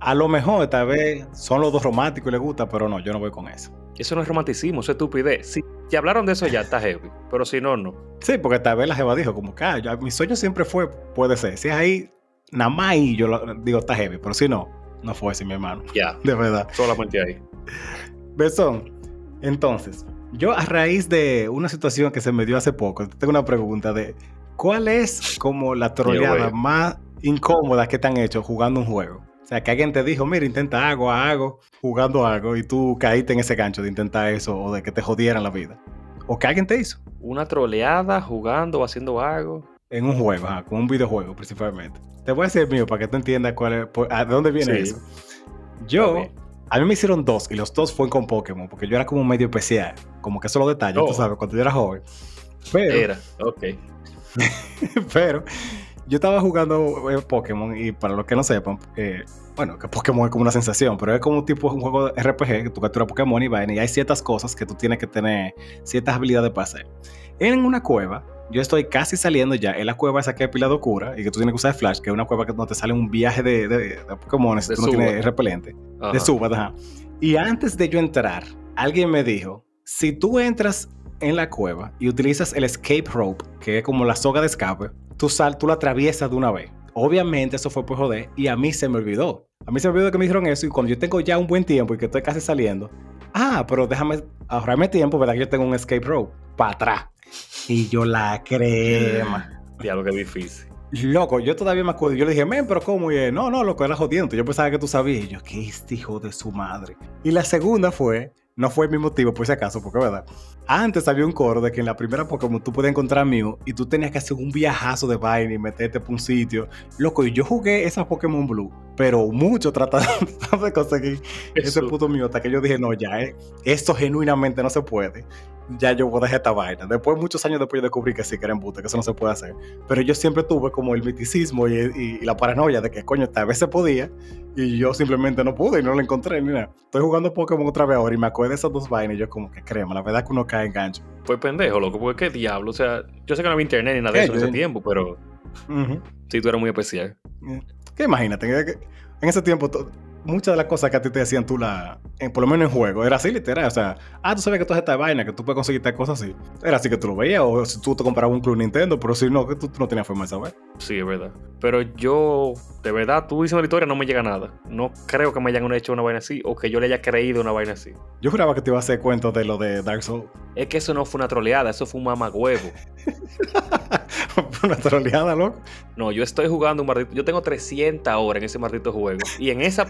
[SPEAKER 2] a lo mejor tal vez son los dos románticos y les gusta, pero no, yo no voy con eso.
[SPEAKER 1] Eso no es romanticismo, eso es estupidez. Si hablaron de eso ya está heavy, pero si no, no.
[SPEAKER 2] Sí, porque tal vez la jeva dijo como que ah, mi sueño siempre fue, puede ser. Si es ahí, nada más ahí yo digo está heavy, pero si no, no fue así, mi hermano.
[SPEAKER 1] Ya.
[SPEAKER 2] De verdad.
[SPEAKER 1] Solamente ahí.
[SPEAKER 2] Besón. Entonces, yo a raíz de una situación que se me dio hace poco, tengo una pregunta de ¿cuál es como la troleada más incómoda que te han hecho jugando un juego? O sea, que alguien te dijo, mira, intenta algo, algo, jugando algo, y tú caíste en ese gancho de intentar eso o de que te jodieran la vida. O que alguien te hizo.
[SPEAKER 1] Una troleada jugando o haciendo algo.
[SPEAKER 2] En un juego, con un videojuego principalmente. Te voy a decir mío para que tú entiendas cuál es, a dónde viene eso. Yo, a mí me hicieron dos y los dos fueron con Pokémon, porque yo era como medio especial, como que eso lo tú oh. sabes, cuando yo era joven.
[SPEAKER 1] Pero, era, ok.
[SPEAKER 2] pero yo estaba jugando eh, Pokémon y para los que no sepan, eh, bueno, que Pokémon es como una sensación, pero es como un tipo, un juego de RPG que tú capturas Pokémon y va y hay ciertas cosas que tú tienes que tener ciertas habilidades para hacer. En una cueva yo estoy casi saliendo ya en la cueva esa que es pila de cura y que tú tienes que usar flash, que es una cueva que no te sale un viaje de, de, de Pokémon si tú no tienes repelente. De suba, ajá. Y antes de yo entrar, alguien me dijo, si tú entras en la cueva y utilizas el escape rope, que es como la soga de escape, tú, sal, tú la atraviesas de una vez. Obviamente eso fue por joder y a mí se me olvidó. A mí se me olvidó que me dijeron eso y cuando yo tengo ya un buen tiempo y que estoy casi saliendo, ah, pero déjame ahorrarme tiempo, ¿verdad? Que yo tengo un escape rope para atrás. Y yo la crema.
[SPEAKER 1] Diablo, que difícil.
[SPEAKER 2] Loco, yo todavía me acuerdo. Yo le dije, men, pero ¿cómo? Y no, no, loco, era jodiendo. Yo pensaba que tú sabías. Y yo, ¿qué este hijo de su madre? Y la segunda fue no fue mi motivo, por si acaso, porque verdad. Antes había un coro de que en la primera Pokémon tú podías encontrar a Mew y tú tenías que hacer un viajazo de vaina y meterte por un sitio. Loco, y yo jugué esa Pokémon Blue, pero mucho tratando de conseguir ese puto Mew hasta que yo dije, no, ya, eh, esto genuinamente no se puede ya yo dejar esta vaina. Después, muchos años después, yo descubrí que sí, que era embute, que eso no se puede hacer. Pero yo siempre tuve como el miticismo y, la paranoia de que, coño, tal vez se podía y yo simplemente no pude y no lo encontré ni nada. Estoy jugando Pokémon otra vez ahora y me acuerdo de esas dos vainas y yo como que crema, la verdad que uno cae en gancho.
[SPEAKER 1] Fue pendejo, loco, porque qué diablo, o sea, yo sé que no había internet ni nada de eso en ese tiempo, pero sí, tú eras muy especial.
[SPEAKER 2] ¿Qué imagínate? En ese tiempo muchas de las cosas que a ti te decían tú, la, por lo menos en juego, era así literal. O sea, ah, tú sabes que toda esta vaina, que tú puedes conseguir cosas así. Era así que tú lo veías, o si tú te comprabas un Club Nintendo, pero si no, que tú, no tenías forma de saber.
[SPEAKER 1] Sí, es verdad. Pero yo, de verdad, tú dices la historia, no me llega nada. No creo que me hayan hecho una vaina así, o que yo le haya creído una vaina así.
[SPEAKER 2] Yo juraba que te iba a hacer cuento de lo de Dark Souls.
[SPEAKER 1] Es que eso no fue una troleada, eso fue un mamagüevo.
[SPEAKER 2] una troleada, loco.
[SPEAKER 1] No, yo estoy jugando un maldito. Yo tengo 300 horas en ese maldito juego. Y en esa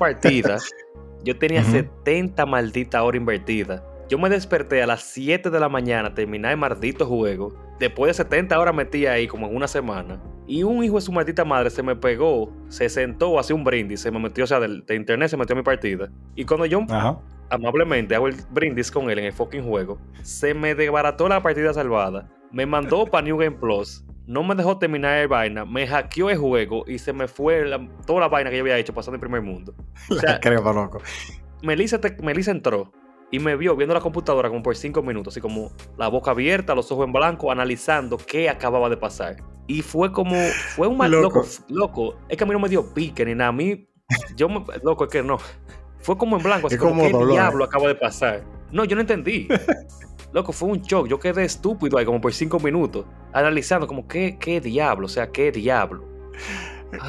[SPEAKER 1] yo tenía 70 malditas horas invertidas. Yo me desperté a las 7 de la mañana, terminé el maldito juego. Después de 70 horas metí ahí como en una semana. Y un hijo de su maldita madre se me pegó, se sentó, hacía un brindis, se me metió, o sea, de, internet se metió a mi partida. Y cuando yo amablemente hago el brindis con él en el fucking juego, se me desbarató la partida salvada. Me mandó para New Game Plus no me dejó terminar el vaina, me hackeó el juego y se me fue toda la vaina que yo había hecho pasando en primer mundo.
[SPEAKER 2] O sea, loco.
[SPEAKER 1] Melissa, entró y me vio viendo la computadora como por cinco minutos, así como la boca abierta, los ojos en blanco, analizando qué acababa de pasar. Y fue como, fue un mal loco. loco, es que a mí no me dio pique ni nada. A mí, yo me, loco, es que no. Fue como en blanco, así como, ¿qué diablo acaba de pasar? No, yo no entendí. Loco, fue un shock. Yo quedé estúpido ahí como por cinco minutos, analizando como qué, qué diablo, o sea, qué diablo.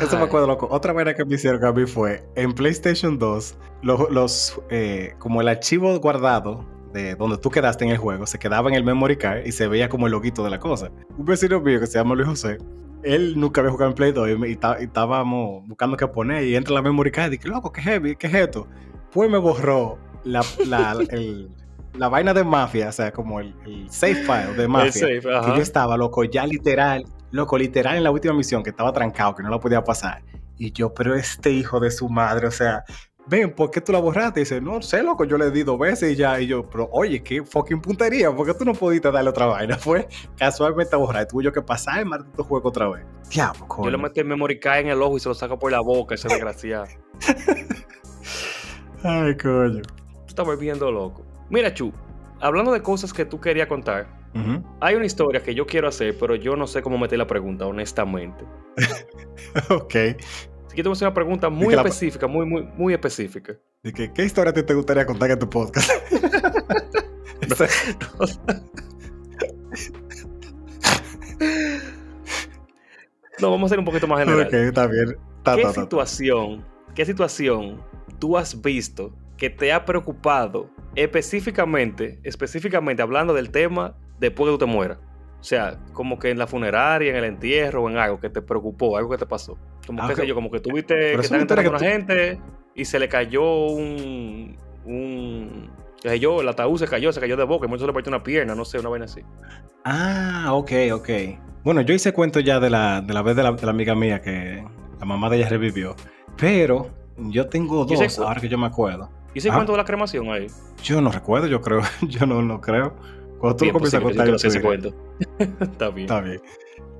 [SPEAKER 2] Eso me acuerdo, loco. Otra manera que me hicieron a mí fue en PlayStation 2, los, eh, como el archivo guardado de donde tú quedaste en el juego se quedaba en el memory card y se veía como el loguito de la cosa. Un vecino mío que se llama Luis José, él nunca había jugado en Play 2 y, estábamos buscando qué poner y entra la memory card y dije, loco, qué heavy, qué es esto. Pues me borró la, el, la vaina de mafia, o sea, como el, el safe file de mafia. que yo estaba, loco, ya literal, loco, literal en la última misión, que estaba trancado, que no lo podía pasar. Y yo, pero este hijo de su madre, o sea, ven, ¿por qué tú la borraste? Y dice, no sé, loco, yo le di dos veces y ya. Y yo, pero oye, qué fucking puntería, ¿por qué tú no pudiste darle otra vaina? Fue casualmente borrar, tuve yo que pasar el maldito juego otra vez. Diablo,
[SPEAKER 1] coño. Yo le metí el memory card en el ojo y se lo saco por la boca, ese desgraciado.
[SPEAKER 2] Ay, coño.
[SPEAKER 1] Tú estás volviendo loco. Mira, Chu, hablando de cosas que tú querías contar, hay una historia que yo quiero hacer, pero yo no sé cómo meter la pregunta, honestamente.
[SPEAKER 2] ok.
[SPEAKER 1] Así que te voy a hacer una pregunta muy específica, muy, muy, muy específica.
[SPEAKER 2] ¿De que, qué historia te, gustaría contar en tu podcast?
[SPEAKER 1] no, vamos a ser un poquito más general.
[SPEAKER 2] Ok, está bien.
[SPEAKER 1] ¿Qué situación, qué situación tú has visto que te ha preocupado específicamente, específicamente hablando del tema después que tú te mueras? O sea, como que en la funeraria, en el entierro o en algo que te preocupó, algo que te pasó. Como ah, que yo, como que tuviste que estar enterrando a una gente y se le cayó un, un se el ataúd se cayó, se cayó de boca y mucho se le partió una pierna, no sé, una vaina así.
[SPEAKER 2] Ah, ok, ok. Bueno, yo hice cuento ya de la, de la vez de la, de la amiga mía que la mamá de ella revivió, pero yo tengo dos, ahora que yo me acuerdo.
[SPEAKER 1] ¿Y ese cuento de la cremación ahí?
[SPEAKER 2] Yo no recuerdo, yo creo, yo no, no creo. Cuando tú lo comienzas a contar, yo
[SPEAKER 1] sé ese cuento. Está bien.
[SPEAKER 2] Está bien.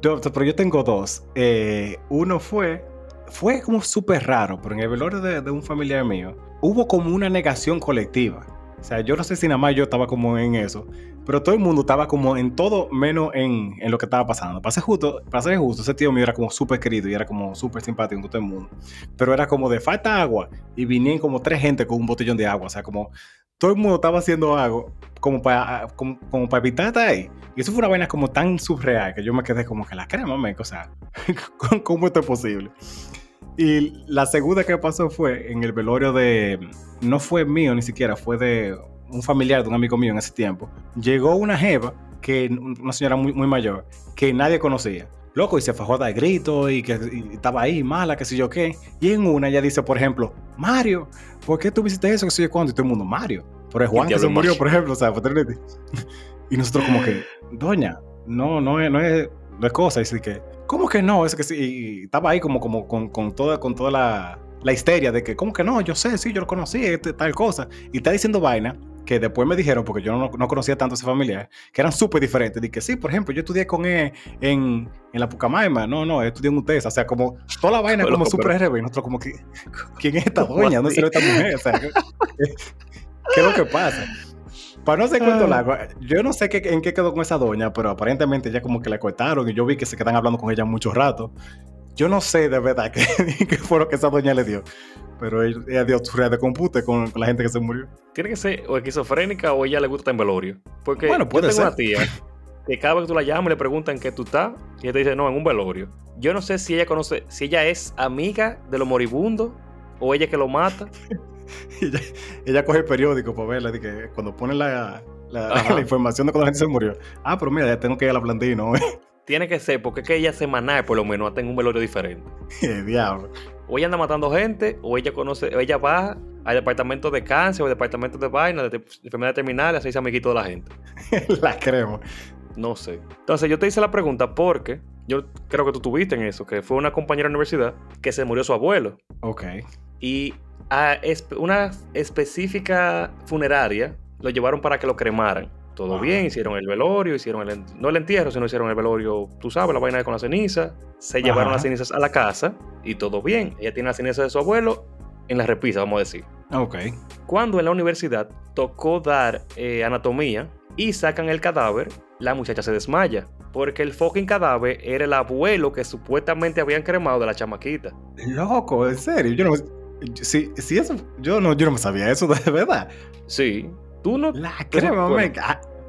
[SPEAKER 2] pero yo tengo dos. Eh, uno fue, fue como súper raro, pero en el velorio de, un familiar mío, hubo como una negación colectiva. O sea, yo no sé si nada más yo estaba como en eso, pero todo el mundo estaba como en todo menos en, en lo que estaba pasando. Para ser justo, para ser justo, ese tío mío era como súper querido y era como súper simpático con todo el mundo. Pero era como de falta agua y vinieron como tres gente con un botellón de agua. O sea, como todo el mundo estaba haciendo algo como para, como, para evitar estar ahí. Y eso fue una vaina como tan surreal que yo me quedé como que la crema, me, o sea, ¿cómo esto es posible? Y la segunda que pasó fue en el velorio de, no fue mío ni siquiera, fue de un familiar de un amigo mío en ese tiempo. Llegó una jeva, que, una señora muy, muy mayor, que nadie conocía. Loco, y se fajó a dar gritos y que estaba ahí mala, que sé yo qué. Y en una ella dice, por ejemplo, Mario, ¿por qué tú hiciste eso? Que sé yo cuándo. Y todo el mundo, Mario. Pero es Juan que se murió, por ejemplo, o sea, Y nosotros como que, doña, no, no es, no es, no es cosa. Y así que, ¿cómo que no? Es que sí, estaba ahí como, como con, con toda, con toda la, la histeria de que, ¿cómo que no? Yo sé, sí, yo lo conocí, este, tal cosa. Y está diciendo vaina que después me dijeron, porque yo no, no conocía tanto a esa familia, que eran súper diferentes. Dije, sí, por ejemplo, yo estudié con él en, en la Pucamaima. No, no, estudié en UTES. O sea, como toda la vaina como súper RB. Nosotros como que, ¿quién es esta doña? ¿Dónde se esta mujer? O sea, ¿qué, es lo que pasa? Para no ser cuento ah. largo, yo no sé qué, en qué quedó con esa doña, pero aparentemente ya como que la cortaron y yo vi que se quedan hablando con ella mucho rato. Yo no sé de verdad qué, fue lo que esa doña le dio, pero ella, dio su red de compute con, la gente que se murió.
[SPEAKER 1] Tiene que ser o esquizofrénica o ella le gusta en velorio. Porque bueno, puede yo tengo una tía que cada vez que tú la llamas le preguntan qué tú estás y ella te dice, no, en un velorio. Yo no sé si ella conoce, si ella es amiga de los moribundos o ella que lo mata.
[SPEAKER 2] ella, coge el periódico para verla, que cuando pone la, la, información de cuando la gente se murió. Ah, pero mira, ya tengo que ir a la plantilla, ¿no?
[SPEAKER 1] Tiene que ser, porque es que ella semanal por lo menos hasta en un velorio diferente.
[SPEAKER 2] diablo.
[SPEAKER 1] O ella anda matando gente, o ella conoce, o ella va al departamento de cáncer o al departamento de vaina, de enfermedad terminal, así se amiguito de la gente.
[SPEAKER 2] la creo.
[SPEAKER 1] No sé. Entonces yo te hice la pregunta porque yo creo que tú tuviste en eso, que fue una compañera de universidad que se murió su abuelo.
[SPEAKER 2] Ok.
[SPEAKER 1] Y a una específica funeraria lo llevaron para que lo cremaran todo bien, hicieron el velorio, hicieron el, no el entierro, sino hicieron el velorio, tú sabes, la vaina con la ceniza, se llevaron las cenizas a la casa y todo bien. Ella tiene las cenizas de su abuelo en la repisa, vamos a decir.
[SPEAKER 2] Ok.
[SPEAKER 1] Cuando en la universidad tocó dar eh, anatomía y sacan el cadáver, la muchacha se desmaya. Porque el fucking cadáver era el abuelo que supuestamente habían cremado de la chamaquita.
[SPEAKER 2] Loco, en serio, yo no. Si, si eso, yo no, yo no me sabía eso de verdad.
[SPEAKER 1] Sí, Tú no.
[SPEAKER 2] La crema, me.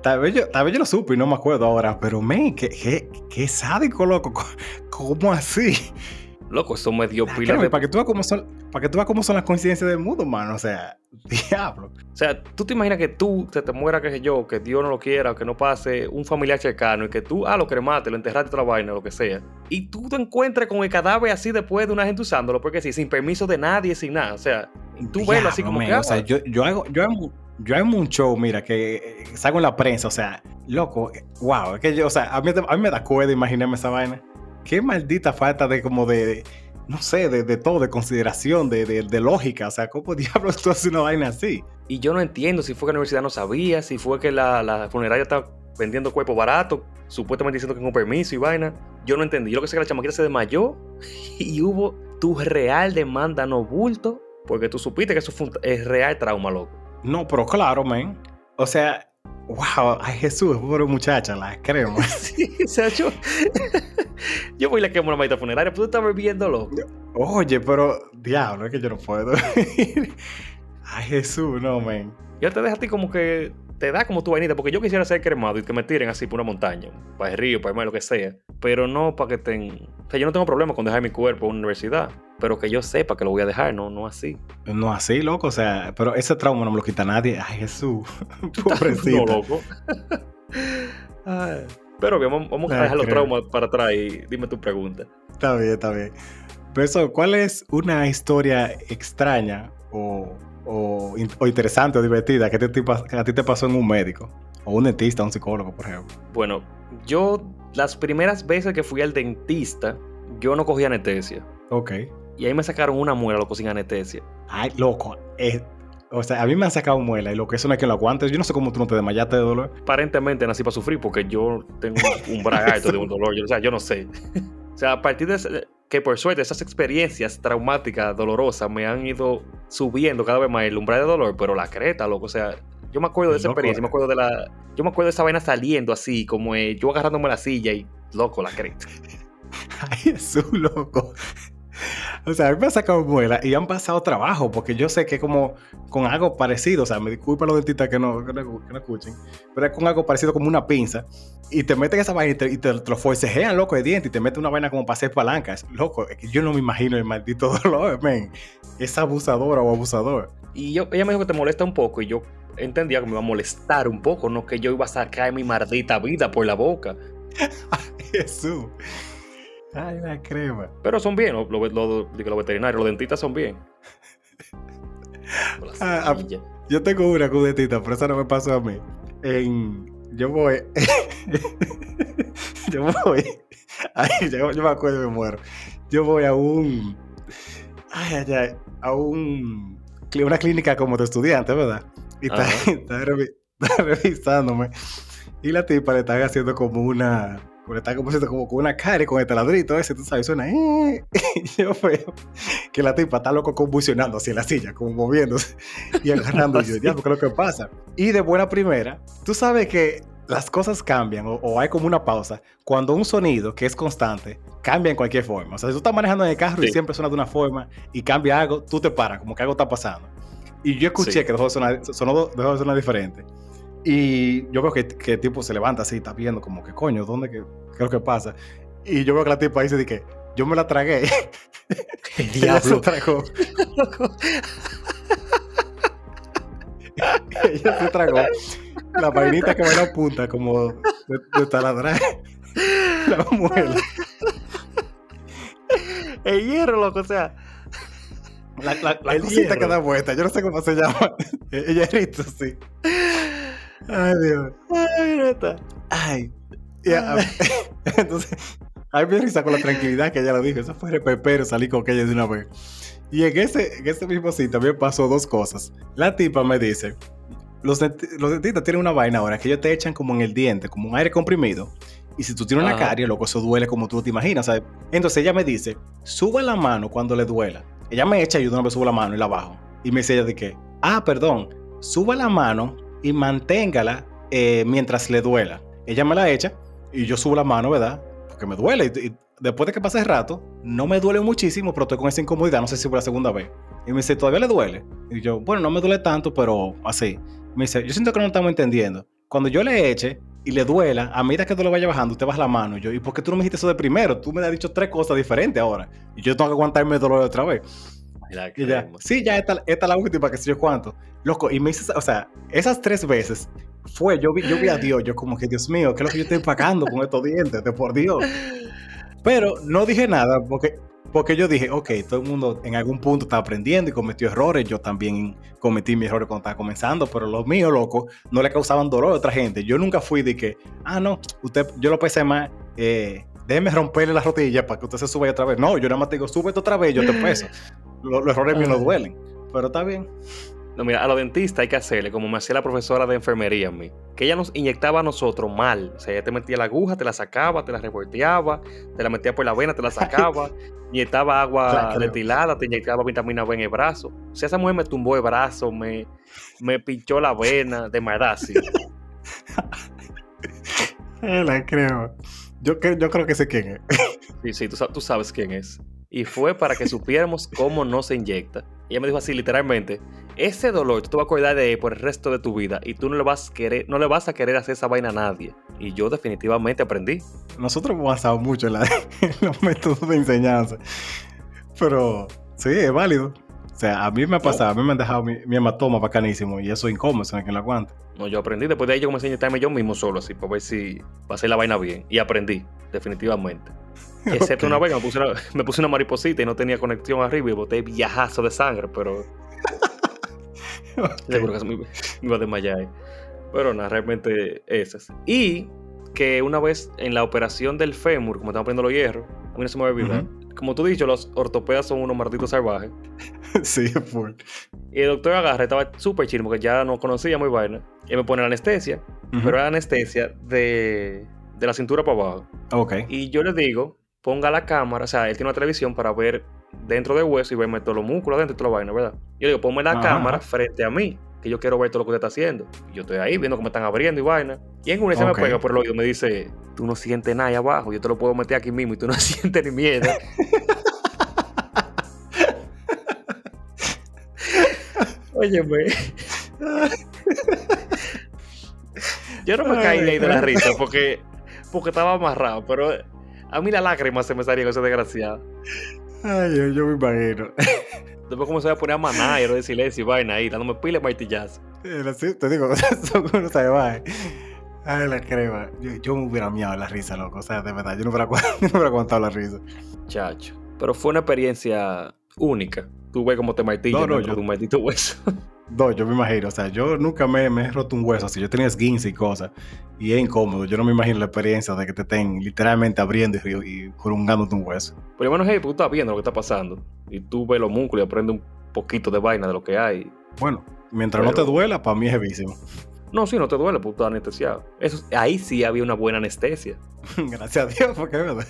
[SPEAKER 2] Tal, vez yo, tal vez yo lo supe y no me acuerdo ahora, pero me, qué, qué, qué sádico, loco. ¿Cómo así?
[SPEAKER 1] Loco, eso me dio pila
[SPEAKER 2] de... Para que tú veas cómo son, para que tú veas cómo son las coincidencias del mundo, mano. O sea, diablo.
[SPEAKER 1] O sea, tú te imaginas que tú te, te muera, que sé yo, que Dios no lo quiera, que no pase un familiar cercano y que tú, ah, lo cremaste, lo enterraste otra vaina, lo que sea. Y tú te encuentres con el cadáver así después de una gente usándolo, porque sí, sin permiso de nadie, sin nada. O sea, tú ves así como que.
[SPEAKER 2] O sea, ah, yo, yo hago, yo hago, yo hay un show, mira, que eh, salgo en la prensa, o sea, loco, wow, es que yo, o sea, a mí, a mí me da cuerda imaginarme esa vaina. Qué maldita falta de como de, no sé, de, de todo, de consideración, de, de, lógica, o sea, ¿cómo diablos tú haces una vaina así?
[SPEAKER 1] Y yo no entiendo si fue que la universidad no sabía, si fue que la, la funeraria estaba vendiendo cuerpo barato, supuestamente diciendo que con permiso y vaina. Yo no entendí. Yo lo que sé que la chamaquita se desmayó y hubo tu real demanda no bulto, porque tú supiste que eso fue es real trauma, loco.
[SPEAKER 2] No, pero claro, man. O sea, wow, ay Jesús, pobre muchacha, la creo.
[SPEAKER 1] sí, o sea, yo, yo voy y le quemo la maldita funeraria, pero tú estás viendo loco.
[SPEAKER 2] Oye, pero diablo, es que yo no puedo. ay Jesús, no,
[SPEAKER 1] Yo te dejo a ti como que te da como tu vainita, porque yo quisiera ser cremado y que me tiren así por una montaña, para el río, para el mar, lo que sea, pero no para que tengan... O sea, yo no tengo problema con dejar mi cuerpo en una universidad, pero que yo sepa que lo voy a dejar, no, no así.
[SPEAKER 2] No así, loco, o sea, pero ese trauma no me lo quita nadie. Ay, Jesús, pobrecito.
[SPEAKER 1] no, loco. pero bien, vamos, a dejar los traumas para atrás y dime tu pregunta.
[SPEAKER 2] Está bien, está bien. Pero eso, ¿cuál es una historia extraña o o, interesante o divertida que, a ti te pasó en un médico? O un dentista, un psicólogo, por ejemplo.
[SPEAKER 1] Bueno, yo las primeras veces que fui al dentista, yo no cogí anestesia.
[SPEAKER 2] Ok.
[SPEAKER 1] Y ahí me sacaron una muela, loco, sin anestesia.
[SPEAKER 2] Ay, loco. Eh, o sea, a mí me han sacado muela y lo que eso no es que lo aguantes. Yo no sé cómo tú no te desmayaste de dolor.
[SPEAKER 1] Aparentemente nací para sufrir porque yo tengo un bragato de un dolor. o sea, yo no sé. o sea, a partir de que por suerte esas experiencias traumáticas, dolorosas, me han ido subiendo cada vez más el umbral de dolor, pero la creta, loco, o sea, Yo me acuerdo de esa experiencia, me acuerdo de la. Yo me acuerdo de esa vaina saliendo así, como eh, yo agarrándome la silla y loco la creta.
[SPEAKER 2] Ay, Jesús, loco. O sea, a mí me ha sacado muela y han pasado trabajo, porque yo sé que como con algo parecido, o sea, me disculpa los dentistas que no, que no, escuchen, pero es con algo parecido como una pinza, y te meten esa vaina y te, y te, lo forcejean, loco, de diente, y te meten una vaina como para hacer palancas. Loco, yo no me imagino el maldito dolor, men. Es abusadora o abusador.
[SPEAKER 1] Y yo, ella me dijo que te molesta un poco, y yo entendía que me iba a molestar un poco, no que yo iba a sacar mi maldita vida por la boca.
[SPEAKER 2] Jesús. Ay, la crema.
[SPEAKER 1] Pero son bien, los, los veterinarios, los dentistas son bien.
[SPEAKER 2] Ah, ah, yo tengo una con dentista, pero eso no me pasó a mí. En, yo voy. yo voy. Ay, yo, me acuerdo y me muero. Yo voy a un. Ay, ay, ay. A un. Una clínica como de estudiante, ¿verdad? Y está, está revisándome. Y la tipa le está haciendo como una porque está como, como con una cara y con el taladrito ese, tú sabes, suena. Eh, yo veo que la tipa está loco convulsionando así en la silla, como moviéndose y agarrando. y yo, ya, porque es lo que pasa. Y de buena primera, tú sabes que las cosas cambian o, hay como una pausa cuando un sonido que es constante cambia en cualquier forma. O sea, si tú estás manejando en el carro y siempre suena de una forma y cambia algo, tú te paras, como que algo está pasando. Y yo escuché que dejó de sonar, sonó, dejó de sonar diferente. Y yo veo que, que, el tipo se levanta así, está viendo como que coño, ¿dónde que, qué es lo que pasa? Y yo veo que la tipa dice que yo me la tragué.
[SPEAKER 1] El diablo.
[SPEAKER 2] se tragó. ella se tragó la vainita que va en la punta como de, de taladrar la muela.
[SPEAKER 1] El hierro, loco, o sea.
[SPEAKER 2] La, la, la cosita que da vuelta, yo no sé cómo se llama. El hierrito, sí. Ay, Dios. Ay, neta. Ay. Entonces, a mí me risa con la tranquilidad que ella lo dijo. Eso fue repepero, salí con ella de una vez. Y en ese, en ese mismo sitio también pasó dos cosas. La tipa me dice, los, los dentistas tienen una vaina ahora que ellos te echan como en el diente, como un aire comprimido. Y si tú tienes una carie, loco, eso duele como tú te imaginas. ¿sabes? Entonces ella me dice, sube la mano cuando le duela. Ella me echa y yo no me subo la mano y la bajo. Y me dice ella de que, ah, perdón, suba la mano y manténgala eh, mientras le duela. Ella me la echa y yo subo la mano, ¿verdad? Porque me duele. Y, después de que pase el rato, no me duele muchísimo, pero estoy con esa incomodidad, no sé si por la segunda vez. Y me dice, ¿todavía le duele? Y yo, bueno, no me duele tanto, pero así. Me dice, yo siento que no estamos entendiendo. Cuando yo le eche y le duela, a medida que tú le vaya bajando, usted baja la mano. Y yo, ¿y por qué tú no me dijiste eso de primero? Tú me has dicho tres cosas diferentes ahora. Y yo tengo que aguantarme el dolor otra vez sí, ya esta, esta es la última, que sé yo cuánto. Loco, y me hice, o sea, esas tres veces fue, yo vi, yo vi a Dios, yo como que, Dios mío, ¿qué es lo que yo estoy pagando con estos dientes? De por Dios. Pero no dije nada, porque, porque yo dije, ok, todo el mundo en algún punto está aprendiendo y cometió errores. Yo también cometí mis errores cuando estaba comenzando, pero los míos, loco, no le causaban dolor a otra gente. Yo nunca fui de que, ah, no, usted, yo lo pensé más, eh, déjeme romperle la rodilla para que usted se suba otra vez. No, yo nada más te digo, súbete otra vez, yo te peso. Los, errores míos no duelen, pero está bien.
[SPEAKER 1] No, mira, a los dentistas hay que hacerle como me hacía la profesora de enfermería a mí. Que ella nos inyectaba a nosotros mal. O sea, ella te metía la aguja, te la sacaba, te la revolteaba, te la metía por la vena, te la sacaba, inyectaba agua destilada, te inyectaba vitamina B en el brazo. O sea, esa mujer me tumbó el brazo, me, me pinchó la vena, de maldad, sí.
[SPEAKER 2] la creo. Yo, yo creo que sé quién es.
[SPEAKER 1] Sí, sí, tú, sabes quién es. Y fue para que supiéramos cómo no se inyecta. Y ella me dijo así, literalmente, ese dolor tú vas a acordar de él por el resto de tu vida y tú no le vas a querer, no le vas a querer hacer esa vaina a nadie. Y yo definitivamente aprendí.
[SPEAKER 2] Nosotros hemos avanzado mucho en, los métodos de enseñanza. Pero sí, es válido. O sea, a mí me ha pasado, a mí me han dejado mi, hematoma bacanísimo y eso incómodo, en que lo aguante.
[SPEAKER 1] No, yo aprendí. Después de ahí yo comencé a inyectarme yo mismo solo, así, para ver si pasé la vaina bien. Y aprendí, definitivamente. Excepto una vez me puse una, me puse una mariposita y no tenía conexión arriba y boté viajazo de sangre, pero. Seguro que me, iba a desmayar. Pero nada, realmente esas. Y que una vez en la operación del fémur, como estamos poniendo los hierros, a mí no se me olvidar. Como tú dicho, los ortopedas son unos malditos salvajes.
[SPEAKER 2] sí, fue.
[SPEAKER 1] Y el doctor agarra, estaba súper chido porque ya no conocía muy vaina. Y me pone la anestesia, pero era anestesia de, de la cintura para abajo.
[SPEAKER 2] Ok.
[SPEAKER 1] Y yo le digo, ponga la cámara, o sea, él tiene una televisión para ver dentro del hueso y verme todos los músculos dentro de toda la vaina, ¿verdad? Yo le digo, ponme la cámara frente a mí. Que yo quiero ver todo lo que usted está haciendo. yo estoy ahí viendo cómo están abriendo y vaina. Y en una se me pega por el oído me dice, tú no sientes nada ahí abajo, yo te lo puedo meter aquí mismo y tú no sientes ni miedo. Óyeme. Yo no me caí de ahí de la risa porque, porque estaba amarrado, pero a mí la lágrima se me salía con ese desgraciado.
[SPEAKER 2] Ay, yo, me imagino.
[SPEAKER 1] Después comenzó a poner a maná y de silencio y vaina ahí, dándome pile martillazo.
[SPEAKER 2] te digo, son unos salvajes. Ay, la crema. Yo, me hubiera miado la risa, loco. O sea, de verdad, yo no hubiera, no hubiera aguantado la risa.
[SPEAKER 1] Chacho. Pero fue una experiencia única. Tú ves cómo te martillas no, no, yo, un maldito hueso.
[SPEAKER 2] No, yo me imagino, o sea, yo nunca me, me he roto un hueso así, yo tenía esguince y cosas, y es incómodo, yo no me imagino la experiencia de que te estén literalmente abriendo y, y un hueso.
[SPEAKER 1] Por lo menos, hey, tú estás viendo lo que está pasando, y tú ves los músculos y aprendes un poquito de vaina de lo que hay.
[SPEAKER 2] Bueno, mientras no te duela, para mí es heavísimo.
[SPEAKER 1] No, sí, no te duele, porque estás anestesiado. Eso, ahí sí había una buena anestesia.
[SPEAKER 2] Gracias a Dios, porque es verdad.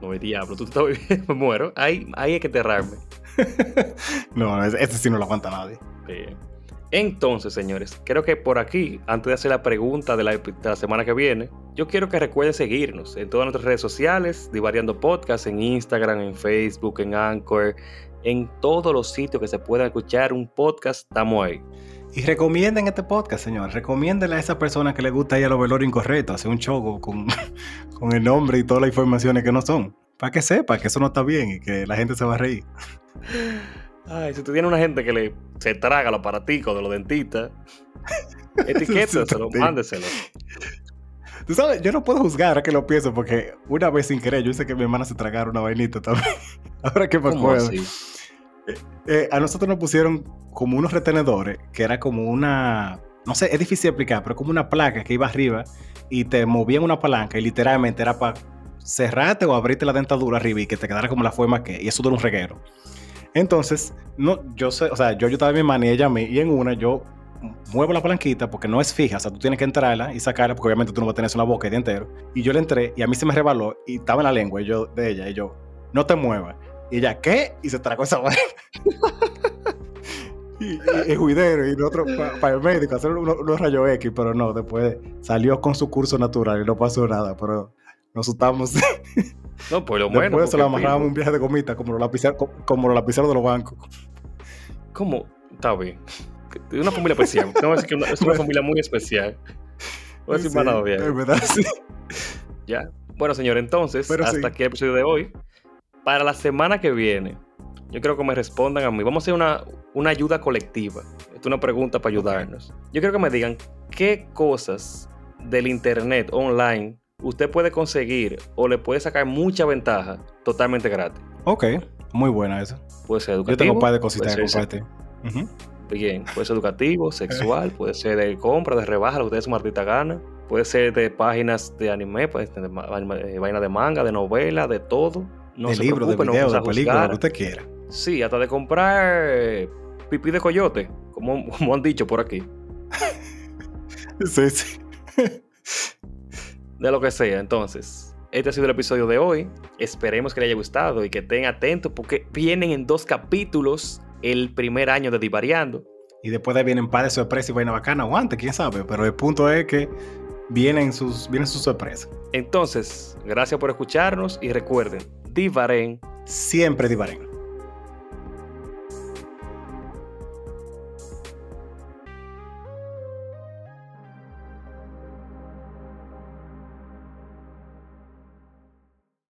[SPEAKER 1] No, me diablo, tú estás viviendo, me muero. Ahí, ahí hay que enterrarme.
[SPEAKER 2] no, este sí no lo aguanta nadie.
[SPEAKER 1] Entonces, señores, creo que por aquí, antes de hacer la pregunta de la, semana que viene, yo quiero que recuerden seguirnos en todas nuestras redes sociales, Divariando Podcast, en Instagram, en Facebook, en Anchor, en todos los sitios que se pueda escuchar un podcast, estamos ahí.
[SPEAKER 2] Y recomienden este podcast, señor. Recomiéndele a esa persona que le gusta ir a los velorios incorrectos, hacer un choco con, con el nombre y todas las informaciones que no son. Para que sepa que eso no está bien y que la gente se va a reír.
[SPEAKER 1] Ay, si tú tienes una gente que le se traga los aparaticos de los dentistas, etiquétaselo, mándeselo.
[SPEAKER 2] Tú sabes, yo no puedo juzgar a que lo pienso porque una vez sin querer yo sé que mi hermana se tragaron una vainita también. Ahora que me acuerdo. Eh, eh, a nosotros nos pusieron como unos retenedores que era como una. No sé, es difícil de explicar, pero como una placa que iba arriba y te movían una palanca y literalmente era para cerrarte o abrirte la dentadura arriba y que te quedara como la forma que. Y eso era un reguero. Entonces, no, yo sé, o sea, yo ayudaba a mi hermana y ella a mí, y en una yo muevo la palanquita porque no es fija, o sea, tú tienes que entrarla y sacarla porque obviamente tú no vas a tener eso en la boca el día entero. Y yo le entré y a mí se me rebaló y estaba en la lengua y yo, de ella y yo, no te muevas. Y ella, ¿qué? Y se tragó esa vaina. Y, juidero y otro para el médico hacer unos, unos rayos X, pero no, después salió con su curso natural y no pasó nada, pero nos asustamos.
[SPEAKER 1] No, pues lo bueno.
[SPEAKER 2] Después se lo amarrábamos un viaje de gomita, como los lapiceros, como los lapiceros de los bancos.
[SPEAKER 1] ¿Cómo? Está bien. Es una familia especial. Que decir que es una familia muy especial. Voy a decir sí, bien. Es verdad, sí. Ya. Bueno, señor, entonces, hasta aquí el episodio de hoy. Para la semana que viene, yo creo que me respondan a mí. Vamos a hacer una, una ayuda colectiva. Esto es una pregunta para ayudarnos. Yo quiero que me digan qué cosas del internet online usted puede conseguir o le puede sacar mucha ventaja totalmente gratis.
[SPEAKER 2] Ok, muy buena eso.
[SPEAKER 1] Puede ser educativo.
[SPEAKER 2] Yo tengo un par de cositas que compartir.
[SPEAKER 1] Bien, puede ser educativo, sexual, puede ser de compra, de rebaja, lo que usted su artista gana. Puede ser de páginas de anime, puede ser de eh, vaina de manga, de novela, de todo.
[SPEAKER 2] No de libro, de video, de película, lo que usted quiera.
[SPEAKER 1] Sí, hasta de comprar eh, pipí de coyote, como, como han dicho por aquí.
[SPEAKER 2] sí, sí
[SPEAKER 1] de lo que sea. Entonces, este ha sido el episodio de hoy. Esperemos que les haya gustado y que estén atentos porque vienen en dos capítulos el primer año de Divariando.
[SPEAKER 2] Y después de vienen par de sorpresas y vaina bacana o antes, quién sabe. Pero el punto es que vienen sus, vienen sus sorpresas.
[SPEAKER 1] Entonces, gracias por escucharnos y recuerden, Divaren.
[SPEAKER 2] Siempre Divaren.